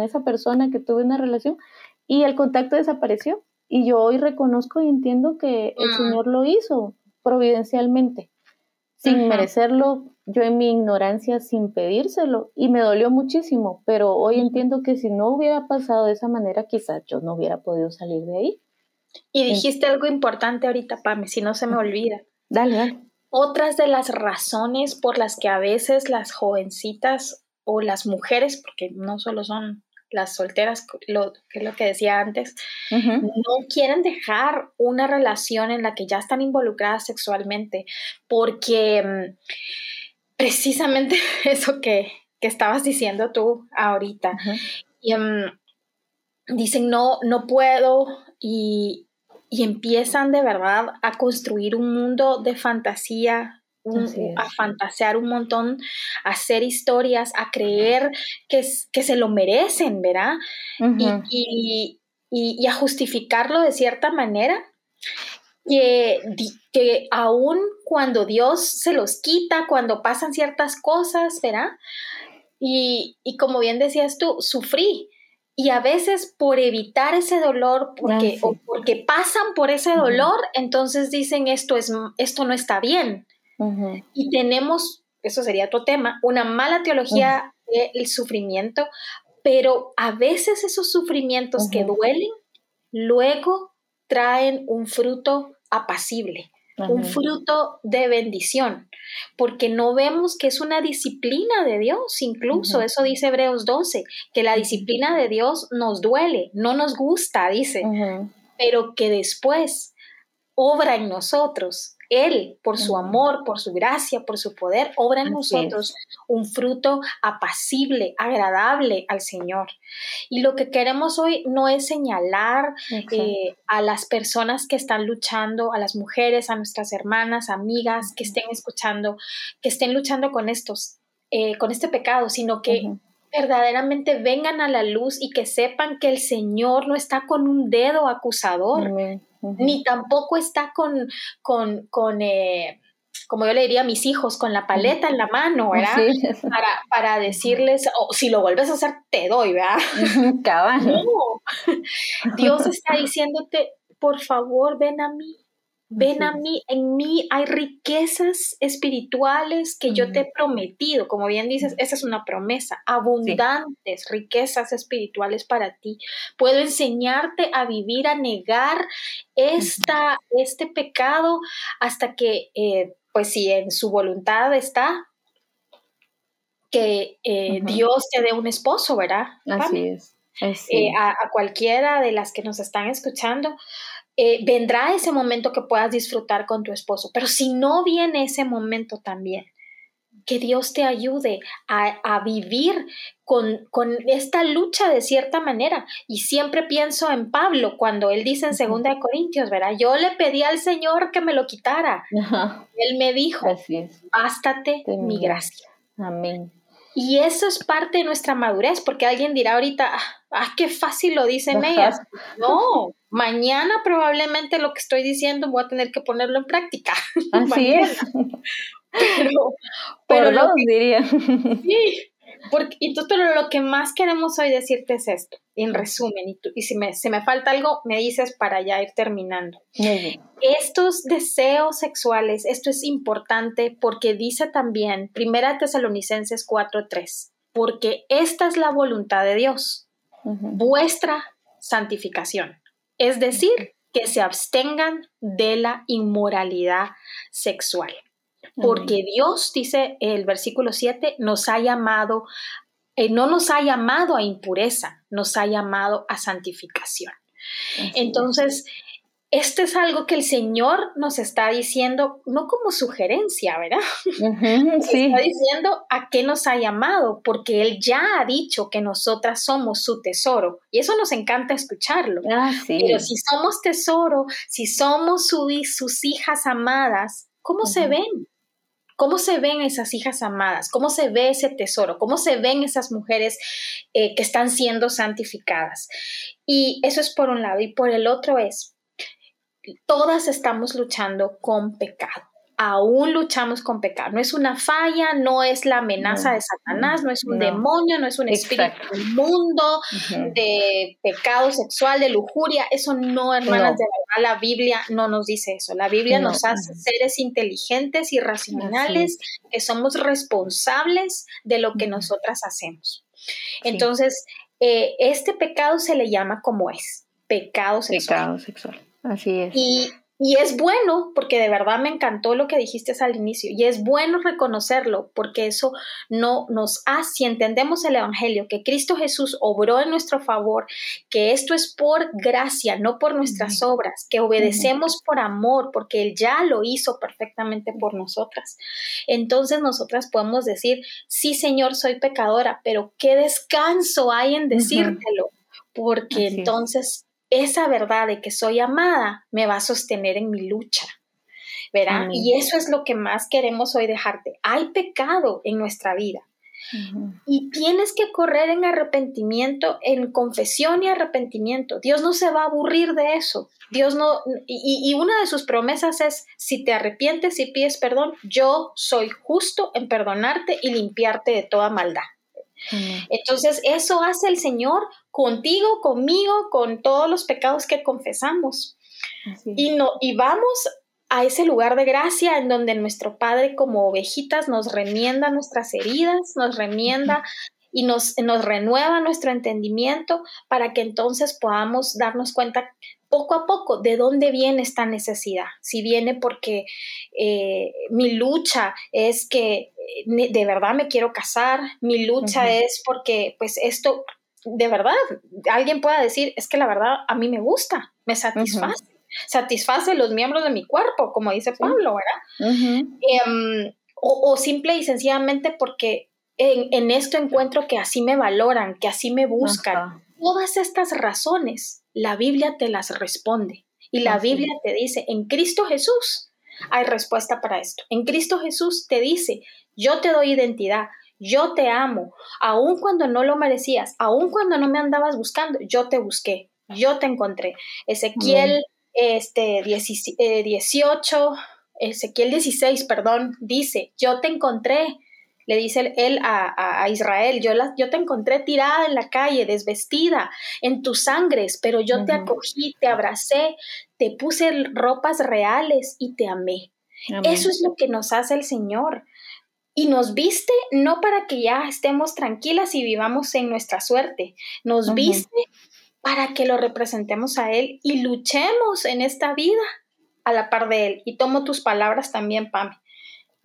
esa persona que tuve una relación y el contacto desapareció. Y yo hoy reconozco y entiendo que el mm. Señor lo hizo providencialmente, sin merecerlo, yo en mi ignorancia, sin pedírselo, y me dolió muchísimo, pero hoy entiendo que si no hubiera pasado de esa manera, quizás yo no hubiera podido salir de ahí. Y dijiste algo importante ahorita, Pame, si no se me olvida. Dale, dale. Otras de las razones por las que a veces las jovencitas o las mujeres, porque no solo son las solteras, lo, que es lo que decía antes, no quieren dejar una relación en la que ya están involucradas sexualmente, porque mm, precisamente (laughs) eso que, estabas diciendo tú ahorita, y, mm, dicen, no, no puedo, y, y empiezan de verdad a construir un mundo de fantasía, a fantasear un montón, a hacer historias, a creer que, que se lo merecen, ¿verdad? y, y, a justificarlo de cierta manera, que, que aún cuando Dios se los quita, cuando pasan ciertas cosas, ¿verdad? Y, y como bien decías tú, sufrí, y a veces por evitar ese dolor, porque, o porque pasan por ese dolor, entonces dicen esto, es, esto no está bien. Y tenemos, eso sería otro tema, una mala teología del sufrimiento, pero a veces esos sufrimientos que duelen, luego traen un fruto apacible un fruto de bendición, porque no vemos que es una disciplina de Dios, incluso eso dice Hebreos 12, que la disciplina de Dios nos duele, no nos gusta, dice, pero que después obra en nosotros él, por su amor, por su gracia, por su poder, obra en nosotros un fruto apacible, agradable al Señor. Y lo que queremos hoy no es señalar eh, a las personas que están luchando, a las mujeres, a nuestras hermanas, amigas que estén escuchando, que estén luchando con estos, eh, con este pecado, sino que verdaderamente vengan a la luz y que sepan que el Señor no está con un dedo acusador ni tampoco está con, con, con eh, como yo le diría a mis hijos, con la paleta en la mano, ¿verdad? (laughs) Para, para, decirles, o si lo vuelves a hacer, te doy, ¿verdad? No. Dios está diciéndote, por favor, ven a mí, Ven a mí, en mí hay riquezas espirituales que yo te he prometido. Como bien dices, esa es una promesa, abundantes riquezas espirituales para ti. Puedo enseñarte a vivir, a negar esta, este pecado hasta que, eh, pues si en su voluntad está, que eh, Dios te dé un esposo, ¿verdad? Así es. Eh, a, cualquiera de las que nos están escuchando, eh, vendrá ese momento que puedas disfrutar con tu esposo, pero si no viene ese momento también, que Dios te ayude a, vivir con, esta lucha de cierta manera. Y siempre pienso en Pablo cuando él dice en 2 de Corintios, ¿verdad? Yo le pedí al Señor que me lo quitara. Él me dijo, bástate mi gracia. Amén. Y eso es parte de nuestra madurez, porque alguien dirá ahorita, ah, qué fácil lo dicen ellas. No, mañana probablemente lo que estoy diciendo voy a tener que ponerlo en práctica. (laughs) Así es. Pero, pero lo diría. Sí, porque, entonces, pero lo que más queremos hoy decirte es esto, en resumen, y, y si me, se me falta algo, me dices para ya ir terminando. Estos deseos sexuales, esto es importante porque dice también, Primera Tesalonicenses 4.3, porque esta es la voluntad de Dios, vuestra santificación, es decir, que se abstengan de la inmoralidad sexual. Porque Dios, dice el versículo 7, nos ha llamado, eh, no nos ha llamado a impureza, nos ha llamado a santificación. Entonces, esto es algo que el Señor nos está diciendo, no como sugerencia, ¿verdad? (laughs) sí. Está diciendo a qué nos ha llamado, porque Él ya ha dicho que nosotras somos su tesoro. Y eso nos encanta escucharlo. Ah, Pero si somos tesoro, si somos sus hijas amadas, ¿cómo se ven? ¿Cómo se ven esas hijas amadas? ¿Cómo se ve ese tesoro? ¿Cómo se ven esas mujeres eh, que están siendo santificadas? Y eso es por un lado. Y por el otro es, todas estamos luchando con pecado aún luchamos con pecado. No es una falla, no es la amenaza de Satanás, no es un demonio, no es un espíritu del mundo, de pecado sexual, de lujuria. Eso no, hermanas, de verdad, la Biblia no nos dice eso. La Biblia nos hace seres inteligentes y racionales que somos responsables de lo que nosotras hacemos. Entonces, eh, este pecado se le llama como es, pecado sexual. Pecado sexual. Así es. Y y es bueno, porque de verdad me encantó lo que dijiste al inicio, y es bueno reconocerlo, porque eso no nos hace, si entendemos el Evangelio, que Cristo Jesús obró en nuestro favor, que esto es por gracia, no por nuestras obras, que obedecemos por amor, porque Él ya lo hizo perfectamente por nosotras. Entonces nosotras podemos decir, sí Señor, soy pecadora, pero qué descanso hay en decírtelo, porque entonces esa verdad de que soy amada me va a sostener en mi lucha. ¿Verdad? Y eso es lo que más queremos hoy dejarte. Hay pecado en nuestra vida. Y tienes que correr en arrepentimiento, en confesión y arrepentimiento. Dios no se va a aburrir de eso. Dios no, y, y, una de sus promesas es, si te arrepientes y pides perdón, yo soy justo en perdonarte y limpiarte de toda maldad. Entonces, eso hace el Señor contigo, conmigo, con todos los pecados que confesamos. Y, no, y vamos a ese lugar de gracia en donde nuestro Padre como ovejitas nos remienda nuestras heridas, nos remienda y nos, nos renueva nuestro entendimiento para que entonces podamos darnos cuenta poco a poco de dónde viene esta necesidad. Si viene porque eh, mi lucha es que eh, de verdad me quiero casar, mi lucha es porque pues esto, de verdad, alguien pueda decir, es que la verdad a mí me gusta, me satisface. Satisface los miembros de mi cuerpo, como dice Pablo, ¿verdad? Em, o, simple y sencillamente porque en, esto encuentro que así me valoran, que así me buscan. Todas estas razones, la Biblia te las responde. Y la Biblia te dice, en Cristo Jesús hay respuesta para esto. En Cristo Jesús te dice, yo te doy identidad, yo te amo, aun cuando no lo merecías, aun cuando no me andabas buscando, yo te busqué, yo te encontré. Ezequiel este, 18, eh, Ezequiel 16, perdón, dice, yo te encontré, le dice él a, Israel, yo, la, yo, te encontré tirada en la calle, desvestida, en tus sangres, pero yo te acogí, te abracé, te puse ropas reales y te amé. Eso es lo que nos hace el Señor. Y nos viste no para que ya estemos tranquilas y vivamos en nuestra suerte, nos viste para que lo representemos a Él y luchemos en esta vida a la par de Él. Y tomo tus palabras también, Pame.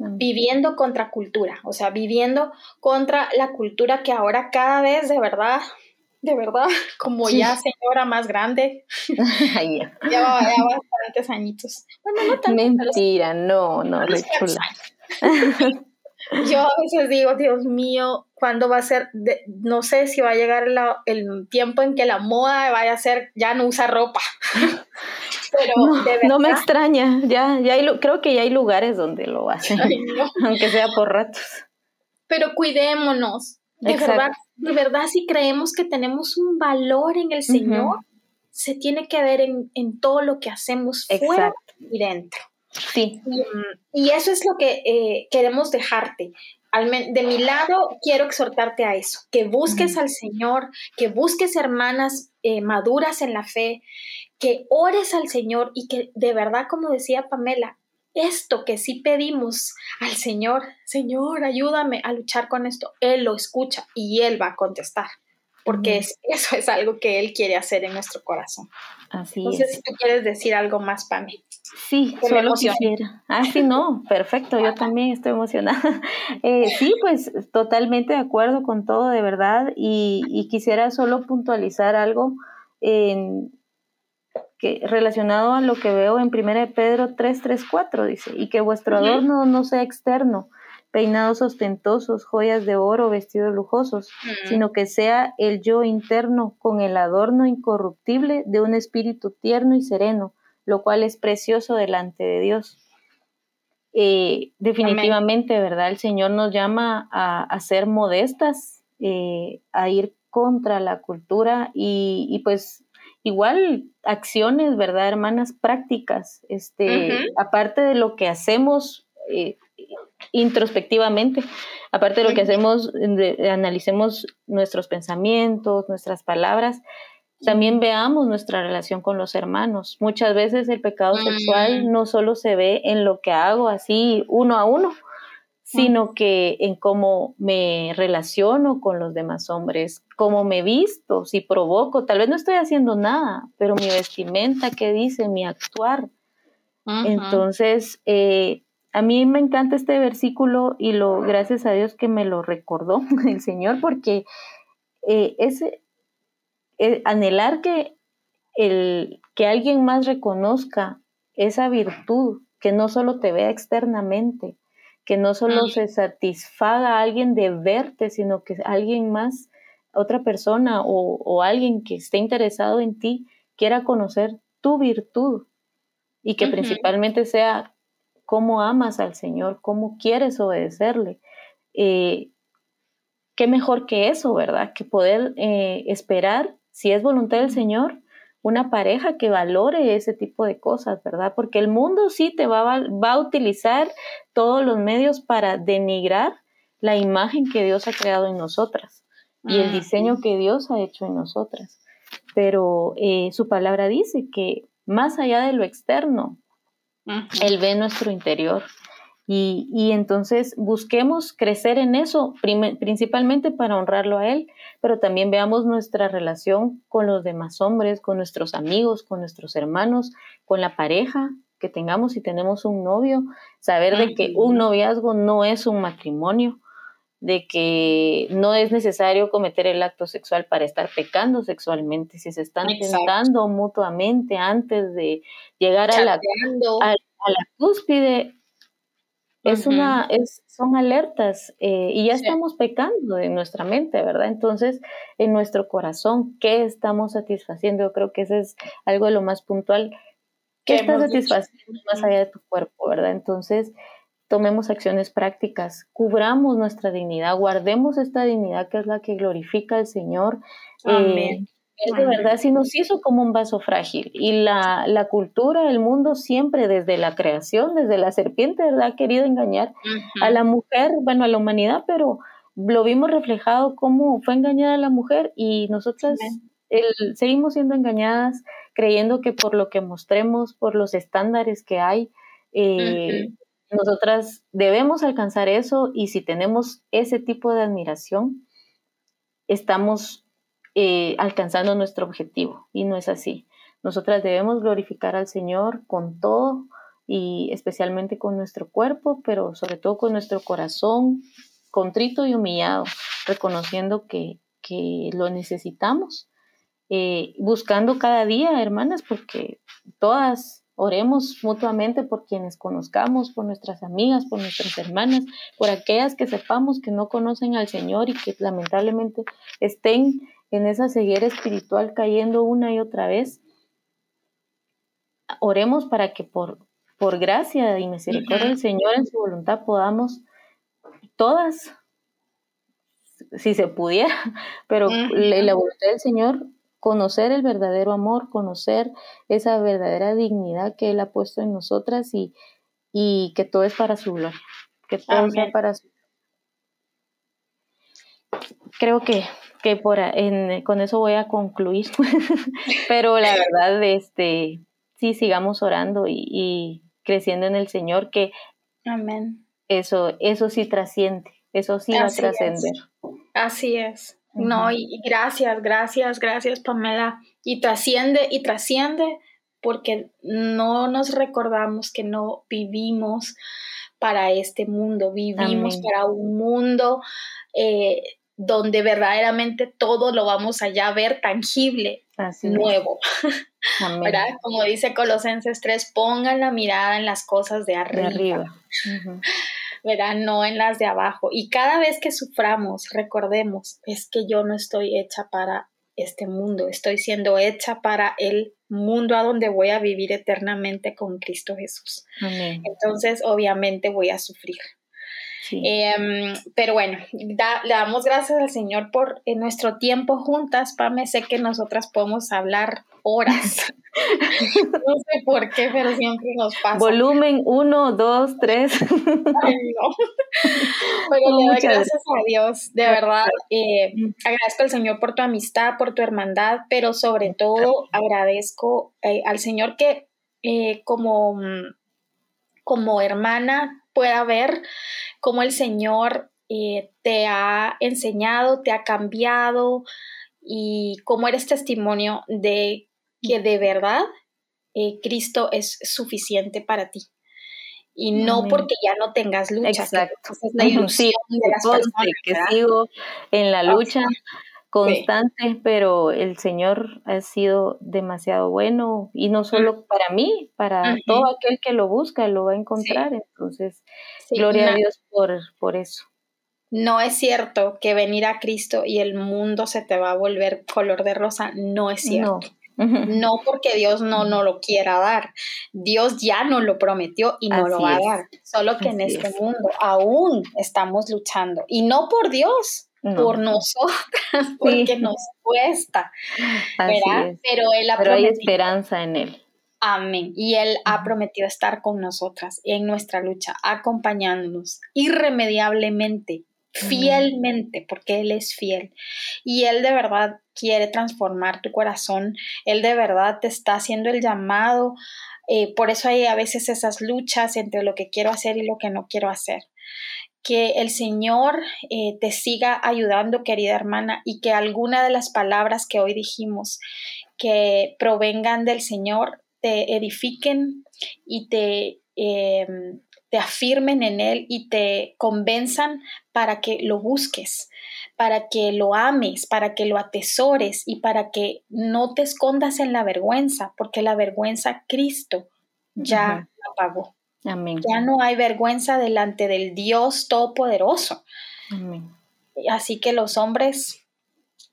Viviendo contra cultura, o sea, viviendo contra la cultura que ahora cada vez de verdad de verdad, (laughs) como ya señora más grande. (laughs) ya, (laughs) ya, bastantes añitos. Bueno, no tanto, Mentira, no, no, chula. Yo a veces digo, Dios mío, ¿cuándo va a ser? no sé si va a llegar el tiempo en que la moda vaya a ser, ya no usa ropa. (laughs) Pero no, me extraña, ya, ya hay, creo que ya hay lugares donde lo hacen, (laughs) aunque sea por ratos. Pero cuidémonos, de verdad, de verdad, si creemos que tenemos un valor en el Señor, se tiene que ver en, todo lo que hacemos fuera y dentro. Sí. Y, eso es lo que eh, queremos dejarte. de mi lado, quiero exhortarte a eso, que busques al Señor, que busques hermanas eh, maduras en la fe, que ores al Señor y que de verdad, como decía Pamela, esto que sí pedimos al Señor, Señor, ayúdame a luchar con esto, Él lo escucha y Él va a contestar porque (laughs) eso es algo que Él quiere hacer en nuestro corazón. Así no sé si tú quieres decir algo más, Pami. Sí, solo quisiera. Ah, sí, no, perfecto, yo también estoy emocionada. (laughs) Eh, sí, pues totalmente de acuerdo con todo, de verdad, y, quisiera solo puntualizar algo. que relacionado a lo que veo en 1 Pedro 3, 3, 4, dice, y que vuestro adorno no sea externo, peinados ostentosos, joyas de oro, vestidos lujosos, sino que sea el yo interno con el adorno incorruptible de un espíritu tierno y sereno, lo cual es precioso delante de Dios. Eh, definitivamente, ¿verdad? El Señor nos llama a, ser modestas, eh, a ir contra la cultura y, pues igual acciones, ¿verdad, hermanas? Prácticas, este, aparte de lo que hacemos eh, introspectivamente, aparte de lo que hacemos, analicemos nuestros pensamientos, nuestras palabras, también veamos nuestra relación con los hermanos. Muchas veces el pecado sexual mm. no solo se ve en lo que hago así uno a uno, sino que en cómo me relaciono con los demás hombres, cómo me visto, si provoco, tal vez no estoy haciendo nada, pero mi vestimenta, qué dice, mi actuar. Entonces, eh, a mí me encanta este versículo y lo, gracias a Dios que me lo recordó (laughs) el Señor, porque eh, ese, eh, anhelar que, el, que alguien más reconozca esa virtud, que no solo te vea externamente, que no solo se satisfaga a alguien de verte, sino que alguien más, otra persona o, alguien que esté interesado en ti, quiera conocer tu virtud y que principalmente sea cómo amas al Señor, cómo quieres obedecerle. Eh, qué mejor que eso, ¿verdad? Que poder eh, esperar, si es voluntad del Señor, una pareja que valore ese tipo de cosas, ¿verdad? Porque el mundo sí te va, va a utilizar todos los medios para denigrar la imagen que Dios ha creado en nosotras y el diseño que Dios ha hecho en nosotras. Pero eh, su palabra dice que más allá de lo externo, él ve nuestro interior. Y, entonces busquemos crecer en eso, principalmente para honrarlo a Él, pero también veamos nuestra relación con los demás hombres, con nuestros amigos, con nuestros hermanos, con la pareja que tengamos si tenemos un novio, saber de que un noviazgo no es un matrimonio, de que no es necesario cometer el acto sexual para estar pecando sexualmente, si se están tentando mutuamente antes de llegar a la, a, la, cúspide, es una, es, son alertas eh, y ya estamos pecando en nuestra mente, ¿verdad? Entonces, en nuestro corazón, ¿qué estamos satisfaciendo? Yo creo que ese es algo de lo más puntual. ¿Qué estás satisfaciendo más allá de tu cuerpo, verdad? Entonces, tomemos acciones prácticas, cubramos nuestra dignidad, guardemos esta dignidad que es la que glorifica al Señor. Eh, Amén. es de verdad, si nos hizo como un vaso frágil y la, la, cultura, el mundo siempre desde la creación, desde la serpiente, ¿verdad? Ha querido engañar a la mujer, bueno, a la humanidad, pero lo vimos reflejado cómo fue engañada la mujer y nosotras seguimos siendo engañadas creyendo que por lo que mostremos, por los estándares que hay, eh, nosotras debemos alcanzar eso y si tenemos ese tipo de admiración, estamos eh, alcanzando nuestro objetivo y no es así. Nosotras debemos glorificar al Señor con todo y especialmente con nuestro cuerpo, pero sobre todo con nuestro corazón contrito y humillado, reconociendo que, lo necesitamos, eh, buscando cada día, hermanas, porque todas Oremos mutuamente por quienes conozcamos, por nuestras amigas, por nuestras hermanas, por aquellas que sepamos que no conocen al Señor y que lamentablemente estén en esa ceguera espiritual cayendo una y otra vez. Oremos para que por, por gracia y misericordia del Señor en su voluntad podamos todas, si se pudiera, (laughs) pero la voluntad del Señor conocer el verdadero amor, conocer esa verdadera dignidad que Él ha puesto en nosotras y, y que todo es para su gloria, que todo sea para su Creo que, que por, en, con eso voy a concluir, (laughs) pero la verdad, este, sí, sigamos orando y, creciendo en el Señor, que Amén. Eso, eso sí trasciende, eso sí va a trascender. Así es. No, y gracias, gracias, gracias Pamela. Y trasciende y trasciende porque no nos recordamos que no vivimos para este mundo, vivimos para un mundo eh, donde verdaderamente todo lo vamos allá a ver tangible, nuevo. (laughs) ¿Verdad? Como dice Colosenses 3, pongan la mirada en las cosas de arriba. ¿Verdad? No en las de abajo. Y cada vez que suframos, recordemos, es que yo no estoy hecha para este mundo, estoy siendo hecha para el mundo a donde voy a vivir eternamente con Cristo Jesús. Entonces, obviamente voy a sufrir. Em, pero bueno, le damos gracias al Señor por nuestro tiempo juntas, Pame. Sé que nosotras podemos hablar horas. (laughs) no sé por qué, pero siempre nos pasa. Volumen 1, 2, 3. Ay, no. Pero le doy gracias a Dios, de verdad. Eh, agradezco al Señor por tu amistad, por tu hermandad, pero sobre todo agradezco eh, al Señor que eh, como, como hermana pueda ver cómo el Señor te ha enseñado, te ha cambiado y cómo eres testimonio de que de verdad eh, Cristo es suficiente para ti. Y no porque ya no tengas lucha. Exacto. es la ilusión de las personas. Que sigo en la lucha constante, pero el Señor ha sido demasiado bueno y no solo para mí, para todo aquel que lo busca lo va a encontrar. Entonces, gloria a Dios por, por eso. No es cierto que venir a Cristo y el mundo se te va a volver color de rosa, no es cierto. (laughs) No porque Dios no nos lo quiera dar. Dios ya nos lo prometió y no lo va a dar. Solo que en este mundo aún estamos luchando. Y no por Dios, por nosotras, (laughs) porque nos cuesta. Pero Él ha Pero hay esperanza en Él. Amén. Y Él ha prometido estar con nosotras en nuestra lucha, acompañándonos irremediablemente fielmente, porque Él es fiel. Y Él de verdad quiere transformar tu corazón. Él de verdad te está haciendo el llamado. Eh, por eso hay a veces esas luchas entre lo que quiero hacer y lo que no quiero hacer. Que el Señor eh, te siga ayudando, querida hermana, y que alguna de las palabras que hoy dijimos que provengan del Señor te edifiquen y te em, te afirmen en Él y te convenzan para que lo busques, para que lo ames, para que lo atesores y para que no te escondas en la vergüenza, porque la vergüenza Cristo ya la pagó. Amén. Ya no hay vergüenza delante del Dios Todopoderoso. Amén. Así que los hombres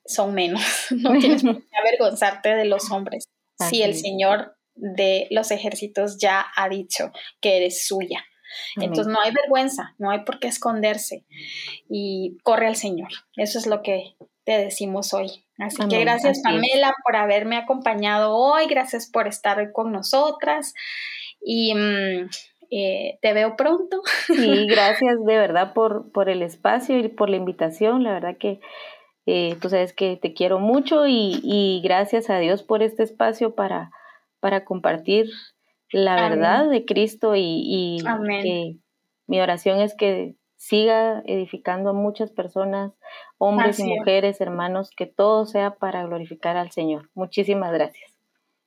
son menos. (laughs) No tienes por qué (laughs) avergonzarte de los hombres. Si el Señor de los ejércitos ya ha dicho que eres suya. Entonces no hay vergüenza, no hay por qué esconderse y corre al Señor. Eso es lo que te decimos hoy. Así que gracias Pamela por haberme acompañado hoy, gracias por estar con nosotras y mm, eh, te veo pronto. Sí, (laughs) gracias de verdad por, por el espacio y por la invitación. La verdad que eh, tú sabes que te quiero mucho y, y, gracias a Dios por este espacio para, para compartir la verdad de Cristo y, que mi oración es que siga edificando a muchas personas, hombres y mujeres, hermanos, que todo sea para glorificar al Señor. Muchísimas gracias.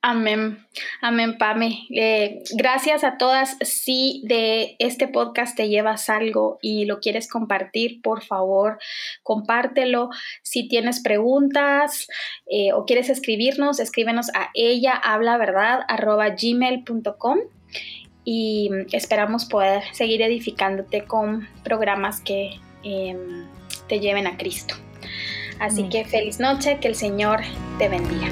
Amén, amén, Pame. Eh, gracias a todas. Si de este podcast te llevas algo y lo quieres compartir, por favor, compártelo. Si tienes preguntas eh, o quieres escribirnos, escríbenos a ella habla verdad gmail.com y esperamos poder seguir edificándote con programas que em, te lleven a Cristo. Así que feliz noche, que el Señor te bendiga.